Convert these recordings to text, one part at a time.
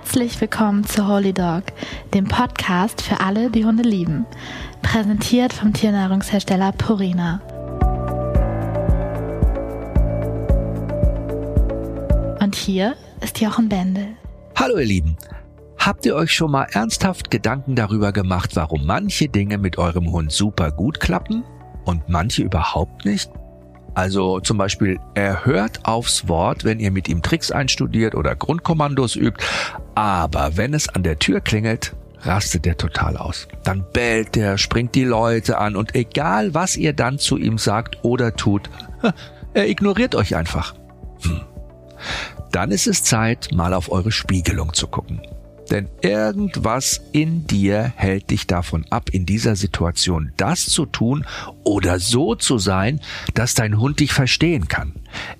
Herzlich willkommen zu Holy Dog, dem Podcast für alle, die Hunde lieben. Präsentiert vom Tiernahrungshersteller Purina. Und hier ist Jochen Bendel. Hallo ihr Lieben. Habt ihr euch schon mal ernsthaft Gedanken darüber gemacht, warum manche Dinge mit eurem Hund super gut klappen und manche überhaupt nicht? Also zum Beispiel, er hört aufs Wort, wenn ihr mit ihm Tricks einstudiert oder Grundkommandos übt, aber wenn es an der Tür klingelt, rastet er total aus. Dann bellt er, springt die Leute an und egal was ihr dann zu ihm sagt oder tut, er ignoriert euch einfach. Hm. Dann ist es Zeit, mal auf eure Spiegelung zu gucken. Denn irgendwas in dir hält dich davon ab, in dieser Situation das zu tun oder so zu sein, dass dein Hund dich verstehen kann.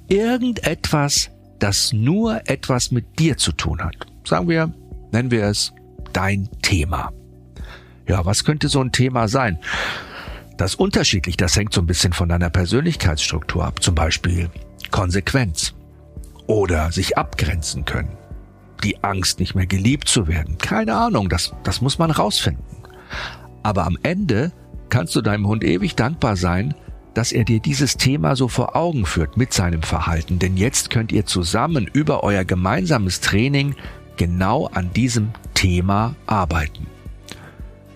Irgendetwas, das nur etwas mit dir zu tun hat. Sagen wir, nennen wir es dein Thema. Ja, was könnte so ein Thema sein? Das unterschiedlich, das hängt so ein bisschen von deiner Persönlichkeitsstruktur ab. Zum Beispiel Konsequenz oder sich abgrenzen können die Angst, nicht mehr geliebt zu werden. Keine Ahnung, das, das muss man rausfinden. Aber am Ende kannst du deinem Hund ewig dankbar sein, dass er dir dieses Thema so vor Augen führt mit seinem Verhalten. Denn jetzt könnt ihr zusammen über euer gemeinsames Training genau an diesem Thema arbeiten.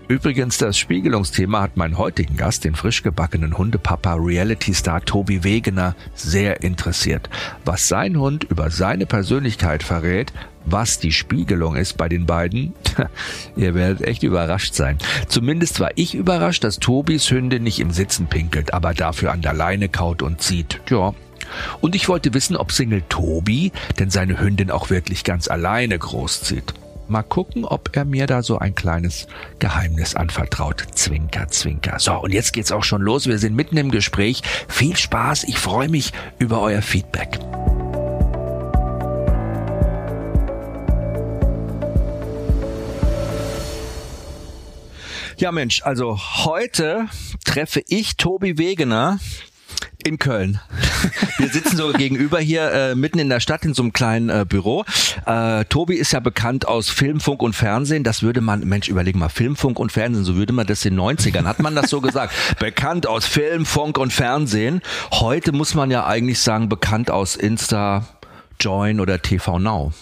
Übrigens, das Spiegelungsthema hat meinen heutigen Gast, den frisch gebackenen Hundepapa Reality-Star Tobi Wegener, sehr interessiert. Was sein Hund über seine Persönlichkeit verrät, was die Spiegelung ist bei den beiden, ihr werdet echt überrascht sein. Zumindest war ich überrascht, dass Tobis Hündin nicht im Sitzen pinkelt, aber dafür an der Leine kaut und zieht. Ja. Und ich wollte wissen, ob Single Tobi denn seine Hündin auch wirklich ganz alleine großzieht. Mal gucken, ob er mir da so ein kleines Geheimnis anvertraut. Zwinker, zwinker. So, und jetzt geht's auch schon los. Wir sind mitten im Gespräch. Viel Spaß. Ich freue mich über euer Feedback. Ja Mensch, also heute treffe ich Tobi Wegener, in Köln. Wir sitzen so gegenüber hier äh, mitten in der Stadt in so einem kleinen äh, Büro. Äh, Tobi ist ja bekannt aus Film, Funk und Fernsehen. Das würde man, Mensch, überlegen mal, Film, Funk und Fernsehen, so würde man das in den 90ern, hat man das so gesagt. bekannt aus Film, Funk und Fernsehen. Heute muss man ja eigentlich sagen, bekannt aus Insta, Join oder TV Now.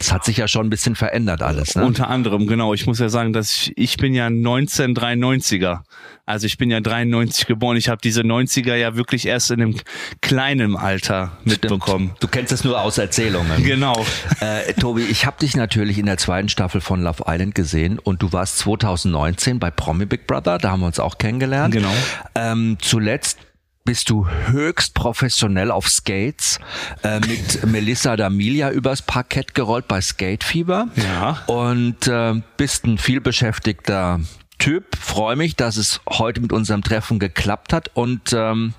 Das hat sich ja schon ein bisschen verändert alles. Ne? Unter anderem, genau. Ich muss ja sagen, dass ich, ich bin ja 1993er. Also ich bin ja 93 geboren. Ich habe diese 90er ja wirklich erst in einem kleinen Alter mitbekommen. Stimmt. Du kennst es nur aus Erzählungen. Genau. Äh, Tobi, ich habe dich natürlich in der zweiten Staffel von Love Island gesehen und du warst 2019 bei Promi Big Brother. Da haben wir uns auch kennengelernt. Genau. Ähm, zuletzt bist du höchst professionell auf Skates äh, mit Melissa D'Amelia übers Parkett gerollt bei Skatefieber. Ja. Und äh, bist ein vielbeschäftigter Typ. Freue mich, dass es heute mit unserem Treffen geklappt hat. Und ähm,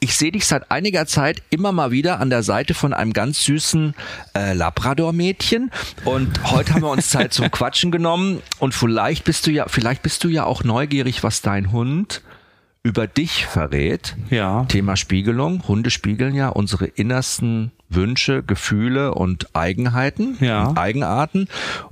ich sehe dich seit einiger Zeit immer mal wieder an der Seite von einem ganz süßen äh, Labrador-Mädchen. Und heute haben wir uns Zeit zum Quatschen genommen. Und vielleicht bist du ja, vielleicht bist du ja auch neugierig, was dein Hund über dich verrät. Ja. Thema Spiegelung. Hunde spiegeln ja unsere innersten Wünsche, Gefühle und Eigenheiten, ja. Eigenarten.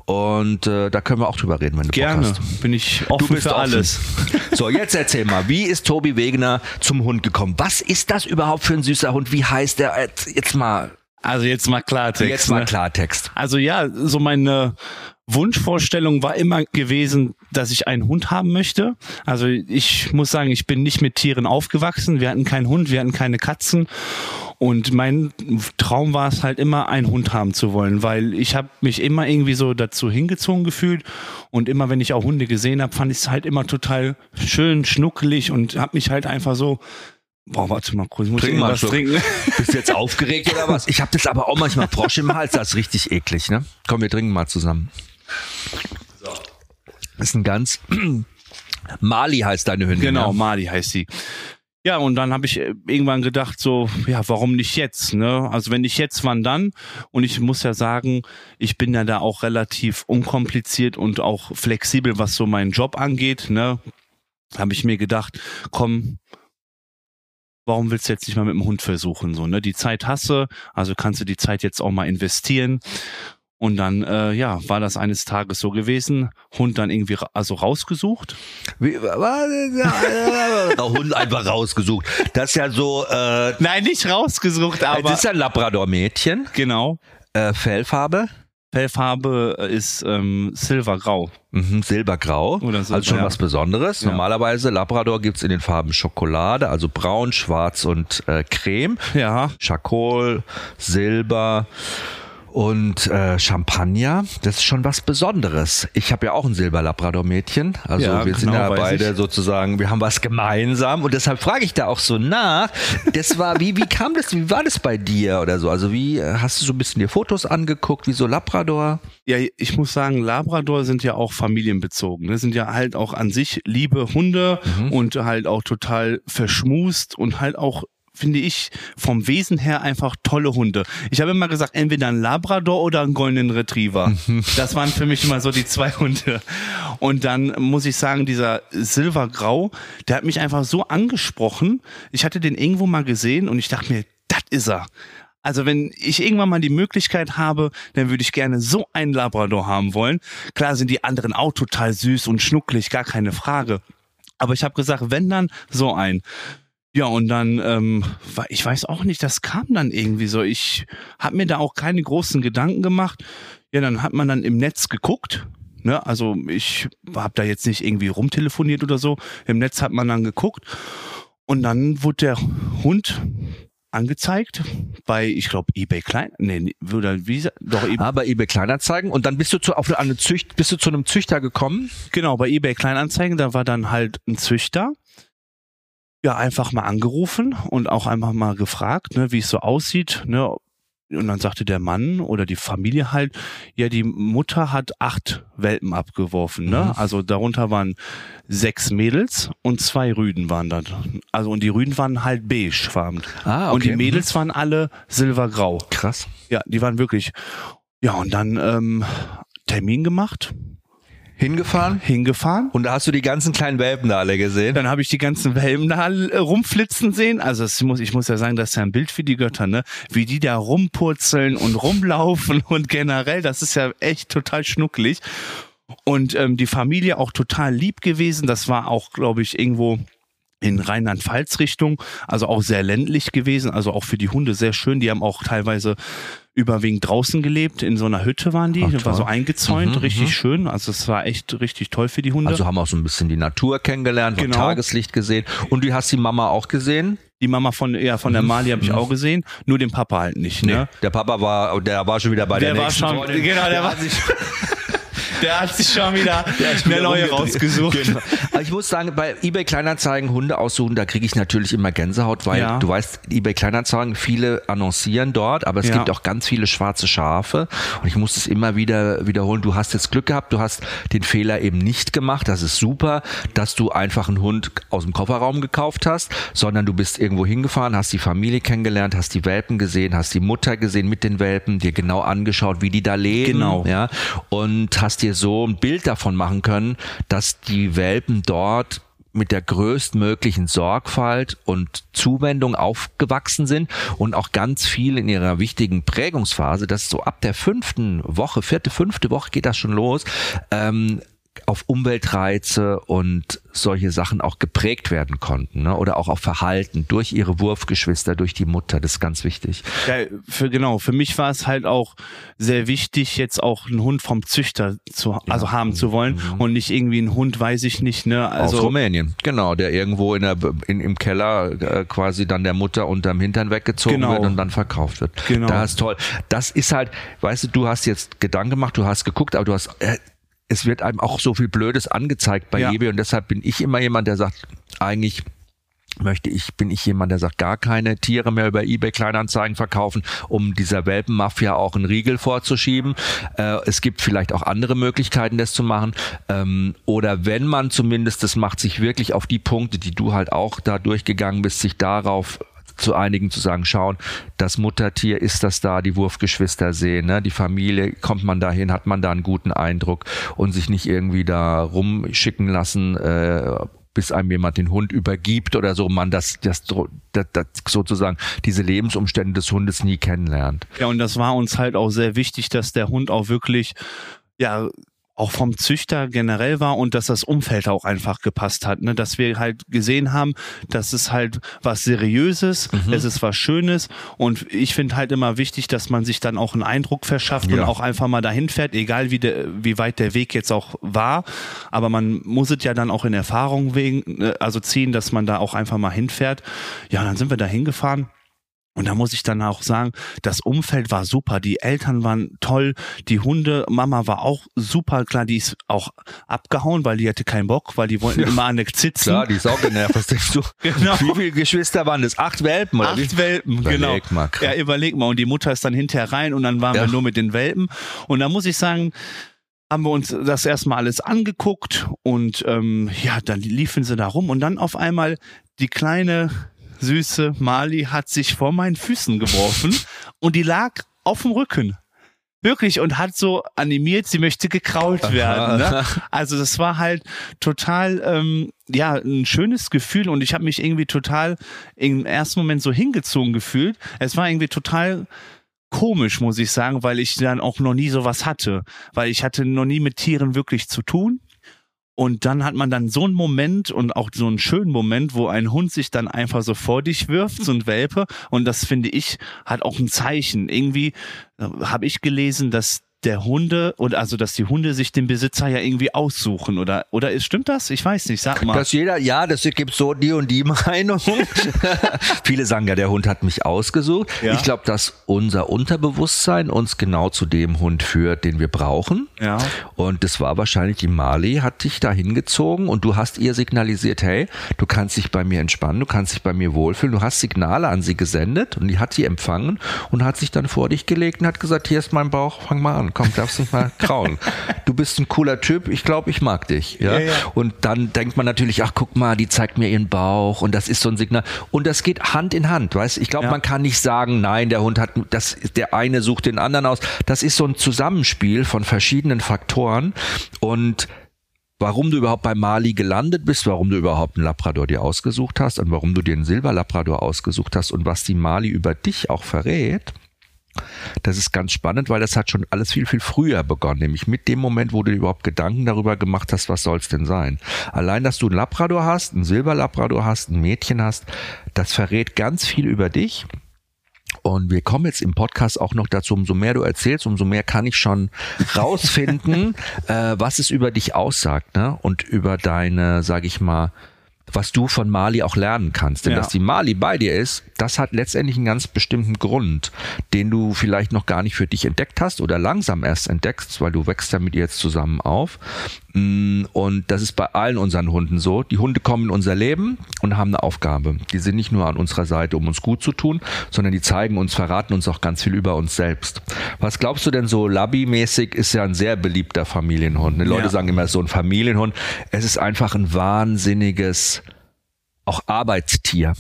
Und äh, da können wir auch drüber reden, wenn du Gerne. Bock hast. Bin ich offen Du bist für offen. alles. So, jetzt erzähl mal, wie ist Tobi Wegener zum Hund gekommen? Was ist das überhaupt für ein süßer Hund? Wie heißt der? Jetzt, jetzt mal, Also jetzt mal Klartext. jetzt mal ne? Klartext. Also ja, so meine Wunschvorstellung war immer gewesen, dass ich einen Hund haben möchte. Also ich muss sagen, ich bin nicht mit Tieren aufgewachsen. Wir hatten keinen Hund, wir hatten keine Katzen. Und mein Traum war es halt immer, einen Hund haben zu wollen, weil ich habe mich immer irgendwie so dazu hingezogen gefühlt. Und immer, wenn ich auch Hunde gesehen habe, fand ich es halt immer total schön, schnuckelig und habe mich halt einfach so Boah, warte mal kurz, ich muss Trink mal Schluck. trinken. Bist du jetzt aufgeregt oder was? Ich habe das aber auch manchmal Frosch im Hals, das ist richtig eklig, ne? Komm, wir trinken mal zusammen. Das ist ein ganz Mali heißt deine Hündin. Genau, Ja? Mali heißt sie. Ja, und dann habe ich äh, irgendwann gedacht, so, ja, warum nicht jetzt? Ne? Also wenn nicht jetzt, wann dann? Und ich muss ja sagen, ich bin ja da auch relativ unkompliziert und auch flexibel, was so meinen Job angeht. Ne? Habe ich mir gedacht, komm, warum willst du jetzt nicht mal mit dem Hund versuchen? So, ne? Die Zeit hasse, also kannst du die Zeit jetzt auch mal investieren. Und dann, äh, ja, war das eines Tages so gewesen. Hund dann irgendwie ra also rausgesucht. Wie, was? Hund einfach rausgesucht. Das ist ja so, äh, Nein, nicht rausgesucht, aber. das ist ja ein Labrador-Mädchen. genau. Äh, Fellfarbe? Fellfarbe ist ähm, silbergrau. Mhm, silbergrau. Oder so, also schon ja. was Besonderes. Ja. Normalerweise Labrador gibt's in den Farben Schokolade, also braun, schwarz und äh, creme. Ja. Charcoal, Silber und äh, Champagner. Das ist schon was Besonderes. Ich habe ja auch ein Silber-Labrador-Mädchen. Also Ja, wir sind genau, ja beide ich. sozusagen, wir haben was gemeinsam und deshalb frage ich da auch so nach. Das war, wie, wie kam das, wie war das bei dir oder so? Also wie, äh, hast du so ein bisschen dir Fotos angeguckt, wie so Labrador? Ja, ich muss sagen, Labrador sind ja auch familienbezogen. Ne? Sind ja halt auch an sich liebe Hunde und halt auch total verschmust und halt auch finde ich vom Wesen her einfach tolle Hunde. Ich habe immer gesagt, entweder ein Labrador oder ein Golden Retriever. Das waren für mich immer so die zwei Hunde. Und dann muss ich sagen, dieser Silbergrau, der hat mich einfach so angesprochen. Ich hatte den irgendwo mal gesehen und ich dachte mir, das ist er. Also wenn ich irgendwann mal die Möglichkeit habe, dann würde ich gerne so einen Labrador haben wollen. Klar sind die anderen auch total süß und schnucklig, gar keine Frage. Aber ich habe gesagt, wenn dann so ein. Ja, und dann, ähm, ich weiß auch nicht, das kam dann irgendwie so. Ich habe mir da auch keine großen Gedanken gemacht. Ja, dann hat man dann im Netz geguckt. Ne? Also ich habe da jetzt nicht irgendwie rumtelefoniert oder so. Im Netz hat man dann geguckt. Und dann wurde der Hund angezeigt bei, ich glaube, eBay Klein, nee, oder wie, doch, eBay, Ah, bei eBay Kleinanzeigen und dann bist du zu, auf eine Zücht, bist du zu einem Züchter gekommen? genau, bei eBay Kleinanzeigen, da war dann halt ein Züchter. Ja, einfach mal angerufen und auch einfach mal gefragt, ne, wie es so aussieht, ne. Und dann sagte der Mann oder die Familie halt, ja, die Mutter hat acht Welpen abgeworfen, ne? Mhm. Also darunter waren sechs Mädels und zwei Rüden waren da. Also und die Rüden waren halt beigefarben. Ah, Und die okay. Mädels waren alle silbergrau. Krass. Ja, die waren wirklich. Ja, und dann ähm, Termin gemacht, Hingefahren? hingefahren. Und da hast du die ganzen kleinen Welpen da alle gesehen? Dann habe ich die ganzen Welpen da rumflitzen sehen. Also es muss, ich muss ja sagen, das ist ja ein Bild für die Götter, ne? Wie die da rumpurzeln und rumlaufen und generell, das ist ja echt total schnucklig. Und ähm, die Familie auch total lieb gewesen. Das war auch, glaube ich, irgendwo in Rheinland-Pfalz-Richtung, also auch sehr ländlich gewesen, also auch für die Hunde sehr schön. Die haben auch teilweise überwiegend draußen gelebt, in so einer Hütte waren die, Ach, war so eingezäunt, Mhm, richtig mhm. schön. Also es war echt richtig toll für die Hunde. Also haben auch so ein bisschen die Natur kennengelernt, Genau. Tageslicht gesehen. Und du hast die Mama auch gesehen? Die Mama von, ja, von der Mali habe ich auch gesehen, nur den Papa halt nicht. Ne? Der Papa war, der war schon wieder bei Der der, war nächsten schon, Freundin. genau, der war sich, der hat sich schon wieder eine neue rausgesucht. Genau. Aber ich muss sagen, bei eBay Kleinanzeigen Hunde aussuchen, da kriege ich natürlich immer Gänsehaut, weil Ja. du weißt, eBay Kleinanzeigen, viele annoncieren dort, aber es Ja. gibt auch ganz viele schwarze Schafe und ich muss es immer wieder wiederholen. Du hast jetzt Glück gehabt, du hast den Fehler eben nicht gemacht. Das ist super, dass du einfach einen Hund aus dem Kofferraum gekauft hast, sondern du bist irgendwo hingefahren, hast die Familie kennengelernt, hast die Welpen gesehen, hast die Mutter gesehen mit den Welpen, dir genau angeschaut, wie die da leben. Genau. Ja, und hast dir so ein Bild davon machen können, dass die Welpen dort mit der größtmöglichen Sorgfalt und Zuwendung aufgewachsen sind und auch ganz viel in ihrer wichtigen Prägungsphase, das ist so ab der fünften Woche, vierte, fünfte Woche geht das schon los, ähm, auf Umweltreize und solche Sachen auch geprägt werden konnten ne? oder auch auf Verhalten durch ihre Wurfgeschwister, durch die Mutter, das ist ganz wichtig. Ja, für, genau, für mich war es halt auch sehr wichtig, jetzt auch einen Hund vom Züchter zu, also haben zu wollen und nicht irgendwie einen Hund, weiß ich nicht, ne, aus also. Rumänien, genau, der irgendwo in der, in, im Keller äh, quasi dann der Mutter unterm Hintern weggezogen Genau. wird und dann verkauft wird. Genau. Das ist toll. Das ist halt, weißt du, du hast jetzt Gedanken gemacht, du hast geguckt, aber du hast, äh, es wird einem auch so viel Blödes angezeigt bei Ja. eBay und deshalb bin ich immer jemand, der sagt, eigentlich möchte ich, bin ich jemand, der sagt, gar keine Tiere mehr über eBay Kleinanzeigen verkaufen, um dieser Welpenmafia auch einen Riegel vorzuschieben. Äh, es gibt vielleicht auch andere Möglichkeiten, das zu machen. Ähm, oder wenn man zumindest das macht, sich wirklich auf die Punkte, die du halt auch da durchgegangen bist, sich darauf zu einigen zu sagen, schauen, das Muttertier ist das da, die Wurfgeschwister sehen, ne? die Familie, kommt man dahin, hat man da einen guten Eindruck und sich nicht irgendwie da rumschicken lassen, äh, bis einem jemand den Hund übergibt oder so, man das, das, das, das sozusagen diese Lebensumstände des Hundes nie kennenlernt. Ja, und das war uns halt auch sehr wichtig, dass der Hund auch wirklich ja auch vom Züchter generell war und dass das Umfeld auch einfach gepasst hat, ne? dass wir halt gesehen haben, dass es halt was Seriöses, mhm. es ist was Schönes und ich finde halt immer wichtig, dass man sich dann auch einen Eindruck verschafft ja. und auch einfach mal dahin fährt, egal wie, der, wie weit der Weg jetzt auch war, aber man muss es ja dann auch in Erfahrung wegen, äh, also ziehen, dass man da auch einfach mal hinfährt. Ja, dann sind wir da hingefahren und da muss ich dann auch sagen, das Umfeld war super, die Eltern waren toll, die Hunde, Mama war auch super, klar, die ist auch abgehauen, weil die hatte keinen Bock, weil die wollten ja. immer an der sitzen. Klar, die ist auch genervt, was denkst du? genau. Wie viele Geschwister waren das? Acht Welpen, oder? Acht wie? Welpen, überleg genau. Mal, ja, überleg mal. Und die Mutter ist dann hinterher rein und dann waren ja. wir nur mit den Welpen. Und da muss ich sagen, haben wir uns das erstmal alles angeguckt und ähm, ja, dann liefen sie da rum und dann auf einmal die kleine süße Mali hat sich vor meinen Füßen geworfen und die lag auf dem Rücken. Wirklich und hat so animiert, sie möchte gekrault werden. Ne? Also das war halt total, ähm, ja, ein schönes Gefühl und ich habe mich irgendwie total im ersten Moment so hingezogen gefühlt. Es war irgendwie total komisch, muss ich sagen, weil ich dann auch noch nie sowas hatte, weil ich hatte noch nie mit Tieren wirklich zu tun. Und dann hat man dann so einen Moment und auch so einen schönen Moment, wo ein Hund sich dann einfach so vor dich wirft, so ein Welpe. Und das finde ich, hat auch ein Zeichen. Irgendwie äh, habe ich gelesen, dass der Hunde oder also dass die Hunde sich den Besitzer ja irgendwie aussuchen oder oder ist stimmt das? Ich weiß nicht, sag mal. Dass jeder ja, das gibt so die und die Meinung. Viele sagen ja, der Hund hat mich ausgesucht. Ja. Ich glaube, dass unser Unterbewusstsein uns genau zu dem Hund führt, den wir brauchen. Ja. Und das war wahrscheinlich die Mali hat dich da hingezogen und du hast ihr signalisiert, hey, du kannst dich bei mir entspannen, du kannst dich bei mir wohlfühlen. Du hast Signale an sie gesendet und die hat sie empfangen und hat sich dann vor dich gelegt und hat gesagt, hier ist mein Bauch, fang mal an komm, darfst nicht mal krauen. Du bist ein cooler Typ, ich glaube, ich mag dich. Ja? Ja, ja? Und dann denkt man natürlich, ach guck mal, die zeigt mir ihren Bauch und das ist so ein Signal. Und das geht Hand in Hand, weißt Ich glaube, ja. man kann nicht sagen, nein, der Hund hat, das, der eine sucht den anderen aus. Das ist so ein Zusammenspiel von verschiedenen Faktoren und warum du überhaupt bei Mali gelandet bist, warum du überhaupt einen Labrador dir ausgesucht hast und warum du dir einen Silberlabrador ausgesucht hast und was die Mali über dich auch verrät, das ist ganz spannend, weil das hat schon alles viel, viel früher begonnen, nämlich mit dem Moment, wo du dir überhaupt Gedanken darüber gemacht hast, was soll's denn sein. Allein, dass du einen Labrador hast, einen Silberlabrador hast, ein Mädchen hast, das verrät ganz viel über dich. Und wir kommen jetzt im Podcast auch noch dazu, umso mehr du erzählst, umso mehr kann ich schon rausfinden, äh, was es über dich aussagt, ne? Und über deine, sag ich mal, was du von Mali auch lernen kannst. Denn ja. dass die Mali bei dir ist, das hat letztendlich einen ganz bestimmten Grund, den du vielleicht noch gar nicht für dich entdeckt hast oder langsam erst entdeckst, weil du wächst ja mit ihr jetzt zusammen auf. Mm, und das ist bei allen unseren Hunden so. Die Hunde kommen in unser Leben und haben eine Aufgabe. Die sind nicht nur an unserer Seite, um uns gut zu tun, sondern die zeigen uns, verraten uns auch ganz viel über uns selbst. Was glaubst du denn so, Labby-mäßig ist ja ein sehr beliebter Familienhund. Die Leute ja. sagen immer, so ein Familienhund. Es ist einfach ein wahnsinniges auch Arbeitstier.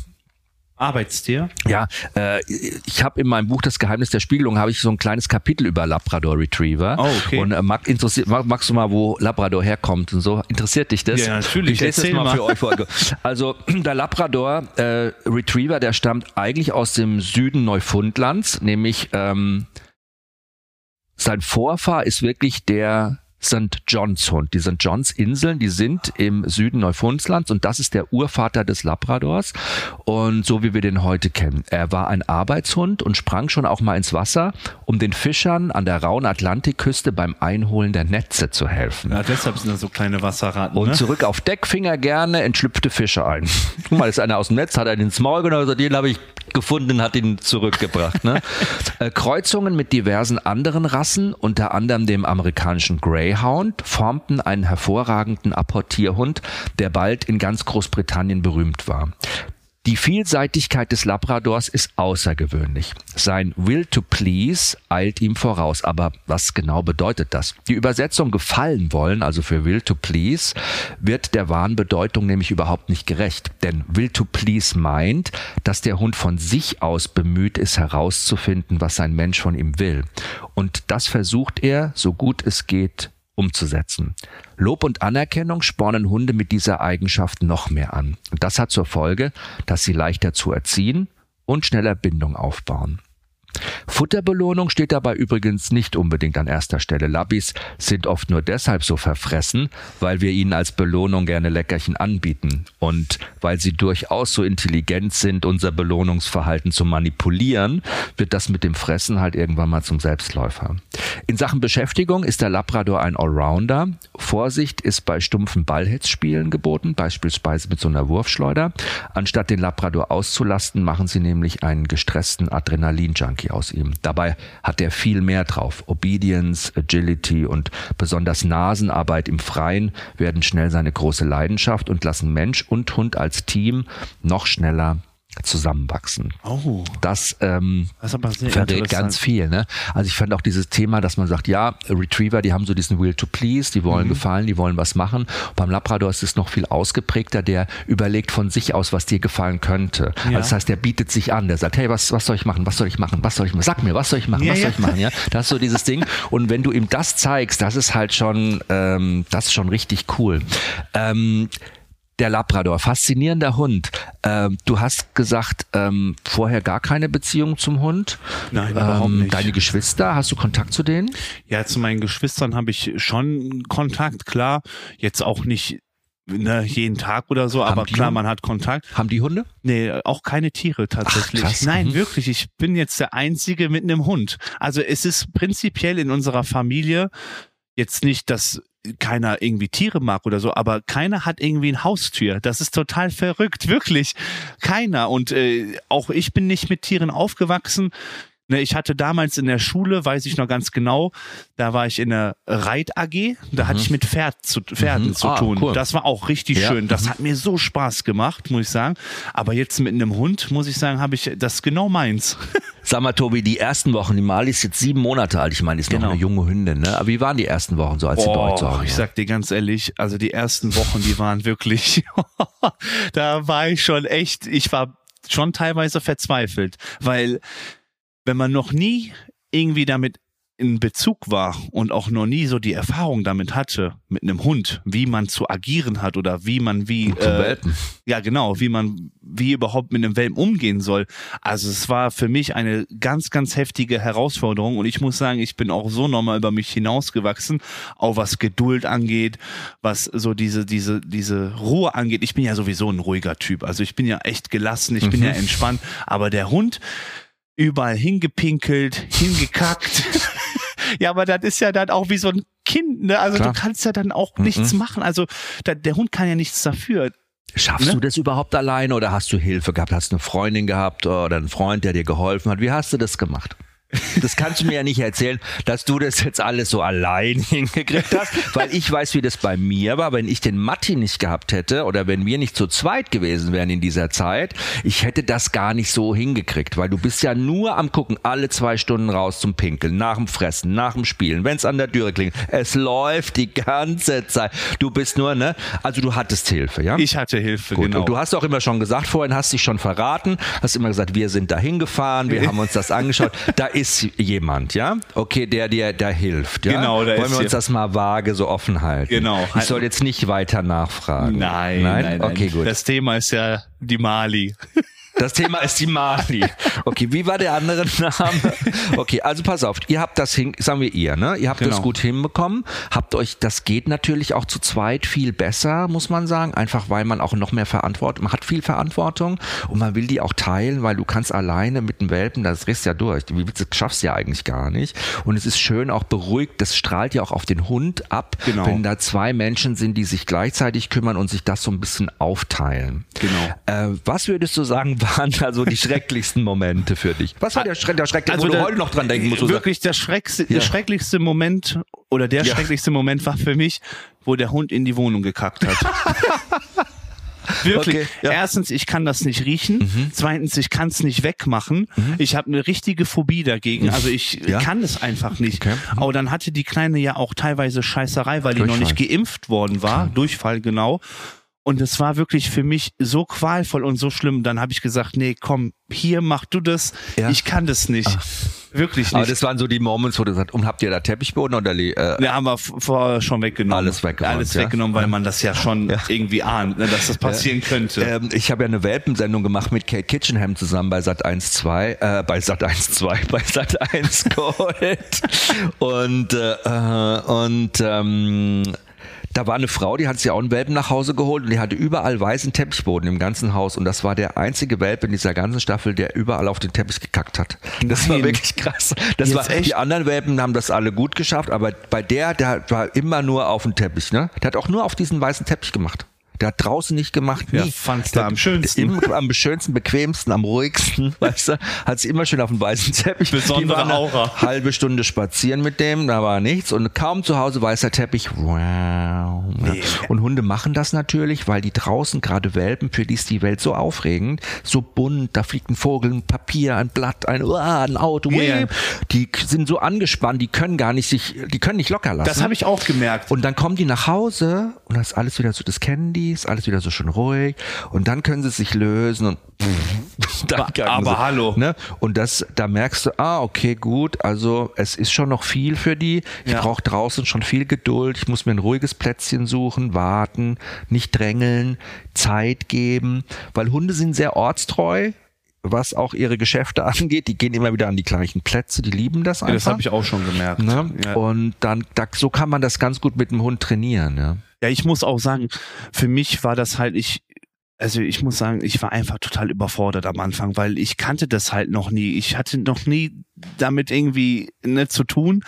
Arbeitstier? Ja, äh, ich habe in meinem Buch Das Geheimnis der Spiegelung habe ich so ein kleines Kapitel über Labrador Retriever. Oh, okay. Und äh, mag, interessiert, mag, magst du mal, wo Labrador herkommt und so? Interessiert dich das? Ja, natürlich. Ich lese das mal, mal, für euch vor. Also der Labrador äh, Retriever, der stammt eigentlich aus dem Süden Neufundlands, nämlich ähm, sein Vorfahr ist wirklich der St. John's Hund. Die St. John's Inseln, die sind im Süden Neufundlands und das ist der Urvater des Labradors und so wie wir den heute kennen. Er war ein Arbeitshund und sprang schon auch mal ins Wasser, um den Fischern an der rauen Atlantikküste beim Einholen der Netze zu helfen. Ja, deshalb sind das so kleine Wasserratten. Und ne? zurück auf Deck fing er gerne entschlüpfte Fische ein. Guck mal, ist einer aus dem Netz, hat er ins Maul genommen, also den habe ich gefunden, hat ihn zurückgebracht. Ne? Äh, Kreuzungen mit diversen anderen Rassen, unter anderem dem amerikanischen Grey Greyhound formten einen hervorragenden Apportierhund, der bald in ganz Großbritannien berühmt war. Die Vielseitigkeit des Labradors ist außergewöhnlich. Sein Will to Please eilt ihm voraus. Aber was genau bedeutet das? Die Übersetzung gefallen wollen, also für Will to Please, wird der wahren Bedeutung nämlich überhaupt nicht gerecht. Denn Will to Please meint, dass der Hund von sich aus bemüht ist herauszufinden, was ein Mensch von ihm will. Und das versucht er, so gut es geht, umzusetzen. Lob und Anerkennung spornen Hunde mit dieser Eigenschaft noch mehr an. Und das hat zur Folge, dass sie leichter zu erziehen und schneller Bindung aufbauen. Futterbelohnung steht dabei übrigens nicht unbedingt an erster Stelle. Labbys sind oft nur deshalb so verfressen, weil wir ihnen als Belohnung gerne Leckerchen anbieten und weil sie durchaus so intelligent sind, unser Belohnungsverhalten zu manipulieren, wird das mit dem Fressen halt irgendwann mal zum Selbstläufer. In Sachen Beschäftigung ist der Labrador ein Allrounder. Vorsicht ist bei stumpfen Ballhetzspielen geboten, beispielsweise mit so einer Wurfschleuder. Anstatt den Labrador auszulasten, machen sie nämlich einen gestressten Adrenalin-Junkie aus ihm. Dabei hat er viel mehr drauf. Obedience, Agility und besonders Nasenarbeit im Freien werden schnell seine große Leidenschaft und lassen Mensch und Hund als Team noch schneller zusammenwachsen. Oh. Das, ähm, Das verrät ganz viel. Ne? Also ich fand auch dieses Thema, dass man sagt, ja, Retriever, die haben so diesen Will to Please, die Mhm. wollen gefallen, die wollen was machen. beim Labrador ist es noch viel ausgeprägter, der überlegt von sich aus, was dir gefallen könnte. Ja. Also das heißt, der bietet sich an, der sagt, hey, was, was soll ich machen, was soll ich machen, was soll ich machen, sag mir, was soll ich machen, Ja, was soll ja. ich machen, ja. Das ist so dieses Ding. Und wenn du ihm das zeigst, das ist halt schon, ähm, das ist schon richtig cool. Ähm, der Labrador, faszinierender Hund. Ähm, du hast gesagt, ähm, vorher gar keine Beziehung zum Hund. Nein, überhaupt nicht. Deine Geschwister, hast du Kontakt zu denen? Ja, zu meinen Geschwistern habe ich schon Kontakt, klar. Jetzt auch nicht ne, jeden Tag oder so, aber die klar, man hat Kontakt. Haben die Hunde? Nee, auch keine Tiere tatsächlich. Ach. Nein, Mhm. wirklich. Ich bin jetzt der Einzige mit einem Hund. Also es ist prinzipiell in unserer Familie jetzt nicht, dass keiner irgendwie Tiere mag oder so, aber keiner hat irgendwie ein Haustier. Das ist total verrückt, wirklich. Keiner. Und äh, auch ich bin nicht mit Tieren aufgewachsen. Ne, ich hatte damals in der Schule, weiß ich noch ganz genau, da war ich in der Reit AG, da hatte ich mit Pferd zu, Pferden Mhm. zu Ah, tun. cool. Das war auch richtig Ja. schön. Das Mhm. hat mir so Spaß gemacht, muss ich sagen. Aber jetzt mit einem Hund, muss ich sagen, habe ich das genau meins. Sag mal, Tobi, die ersten Wochen, die Mali ist jetzt sieben Monate alt. Ich meine, ist Genau. noch eine junge Hündin, ne? Aber wie waren die ersten Wochen so, als sie bei euch zu Hause Oh, ich war? sag dir ganz ehrlich, also die ersten Wochen, die waren wirklich, da war ich schon echt, ich war schon teilweise verzweifelt, weil wenn man noch nie irgendwie damit in Bezug war und auch noch nie so die Erfahrung damit hatte, mit einem Hund, wie man zu agieren hat oder wie man wie, Welpen. ja genau, wie man, wie überhaupt mit einem Welpen umgehen soll. Also es war für mich eine ganz, ganz heftige Herausforderung und ich muss sagen, ich bin auch so nochmal über mich hinausgewachsen, auch was Geduld angeht, was so diese, diese, diese Ruhe angeht. Ich bin ja sowieso ein ruhiger Typ, also ich bin ja echt gelassen, ich bin Mhm. ja entspannt, aber der Hund überall hingepinkelt, hingekackt. ja, aber das ist ja dann auch wie so ein Kind, ne? Also Klar. du kannst ja dann auch Mhm. nichts machen. Also da, der Hund kann ja nichts dafür. Schaffst Ne? du das überhaupt alleine oder hast du Hilfe gehabt? Hast du eine Freundin gehabt oder einen Freund, der dir geholfen hat? Wie hast du das gemacht? Das kannst du mir ja nicht erzählen, dass du das jetzt alles so allein hingekriegt hast, weil ich weiß, wie das bei mir war. Wenn ich den Matti nicht gehabt hätte oder wenn wir nicht zu zweit gewesen wären in dieser Zeit, ich hätte das gar nicht so hingekriegt, weil du bist ja nur am gucken, alle zwei Stunden raus zum Pinkeln, nach dem Fressen, nach dem Spielen, wenn es an der Türe klingt. Es läuft die ganze Zeit. Du bist nur, ne? Also du hattest Hilfe, ja? Ich hatte Hilfe, Gut, genau. und du hast auch immer schon gesagt, vorhin hast dich schon verraten, hast immer gesagt, wir sind da hingefahren, wir haben uns das angeschaut. Da ist jemand, ja? Okay, der dir da hilft, ja? Genau, da Wollen ist wir uns das mal vage so offen halten? Genau. Ich soll jetzt nicht weiter nachfragen. Nein, nein, nein. Okay, gut. Das Thema ist ja die Mali. Das Thema ist die Mali. Okay, wie war der andere Name? Okay, also pass auf, ihr habt das hin, sagen wir ihr, ne? Ihr habt das Genau. gut hinbekommen, habt euch, das geht natürlich auch zu zweit viel besser, muss man sagen, einfach weil man auch noch mehr Verantwortung, man hat viel Verantwortung und man will die auch teilen, weil du kannst alleine mit dem Welpen, das drehst ja durch, wie willst du, das schaffst du ja eigentlich gar nicht und es ist schön auch beruhigt, das strahlt ja auch auf den Hund ab, Genau. wenn da zwei Menschen sind, die sich gleichzeitig kümmern und sich das so ein bisschen aufteilen. Genau. Äh, was würdest du sagen, waren da so die schrecklichsten Momente für dich? Was war der, Schreck, der schrecklichste, wo du der- heute noch dran denken musst? wo du Wirklich der, schreckste, Ja. der schrecklichste Moment oder der Ja. schrecklichste Moment war für mich, wo der Hund in die Wohnung gekackt hat. Wirklich. Okay, ja. Mhm. Erstens, ich kann das nicht riechen. Zweitens, ich kann es nicht wegmachen. Ich habe eine richtige Phobie dagegen. Also ich Ja. kann es einfach nicht. Okay. Mhm. Aber dann hatte die Kleine ja auch teilweise Scheißerei, weil die noch Durchfall. nicht geimpft worden war. Durchfall, genau. Und es war wirklich für mich so qualvoll und so schlimm. Dann habe ich gesagt, nee, komm, hier mach du das. Ja. Ich kann das nicht. Wirklich Aber nicht. das waren so die Moments, wo du gesagt und habt ihr da Teppichboden oder äh, Ne, haben wir vorher schon weggenommen. Alles weggeräumt, Alles ja? weggenommen, weil man das ja schon irgendwie ahnt, ne, dass das passieren könnte. Ähm, ich habe ja eine Welpensendung gemacht mit Kate Kitchenham zusammen bei Sat 1 2, äh, bei Sat 1 2, bei Sat 1 Gold. und äh, äh, und ähm, da war eine Frau, die hat sich auch einen Welpen nach Hause geholt und die hatte überall weißen Teppichboden im ganzen Haus und das war der einzige Welpe in dieser ganzen Staffel, der überall auf den Teppich gekackt hat. Das war Nein. wirklich krass. Das Jetzt war, echt? die anderen Welpen haben das alle gut geschafft, aber bei der, der war immer nur auf dem Teppich, ne? Der hat auch nur auf diesen weißen Teppich gemacht. Der hat draußen nicht gemacht, nie. Ja, fand's da am schönsten. Immer am schönsten, bequemsten, am ruhigsten, weißt du, hat sie immer schön auf dem weißen Teppich. Besondere Aura. Halbe Stunde spazieren mit dem, da war nichts und kaum zu Hause weißer Teppich. Wow. Nee. Und Hunde machen das natürlich, weil die draußen, gerade Welpen, für die ist die Welt so aufregend, so bunt, da fliegt ein Vogel, ein Papier, ein Blatt, ein, uah, ein Auto, whip. die sind so angespannt, die können gar nicht sich, die können nicht locker lassen. das habe ich auch gemerkt. Und dann kommen die nach Hause und das ist alles wieder so, das kennen die, ist alles wieder so schön ruhig und dann können sie sich lösen und dann kacken aber sie, hallo. Ne? Und das, da merkst du, ah, okay, gut, also es ist schon noch viel für die. Ich Ja. brauche draußen schon viel Geduld. Ich muss mir ein ruhiges Plätzchen suchen, warten, nicht drängeln, Zeit geben, weil Hunde sind sehr ortstreu. Was auch ihre Geschäfte angeht, die gehen immer wieder an die gleichen Plätze, die lieben das einfach. Ja, das habe ich auch schon gemerkt. Ne? Ja. Und dann, da, so kann man das ganz gut mit dem Hund trainieren. Ja. Ja, ich muss auch sagen, für mich war das halt, ich, also ich muss sagen, ich war einfach total überfordert am Anfang, weil ich kannte das halt noch nie. Ich hatte noch nie damit irgendwie ne, zu tun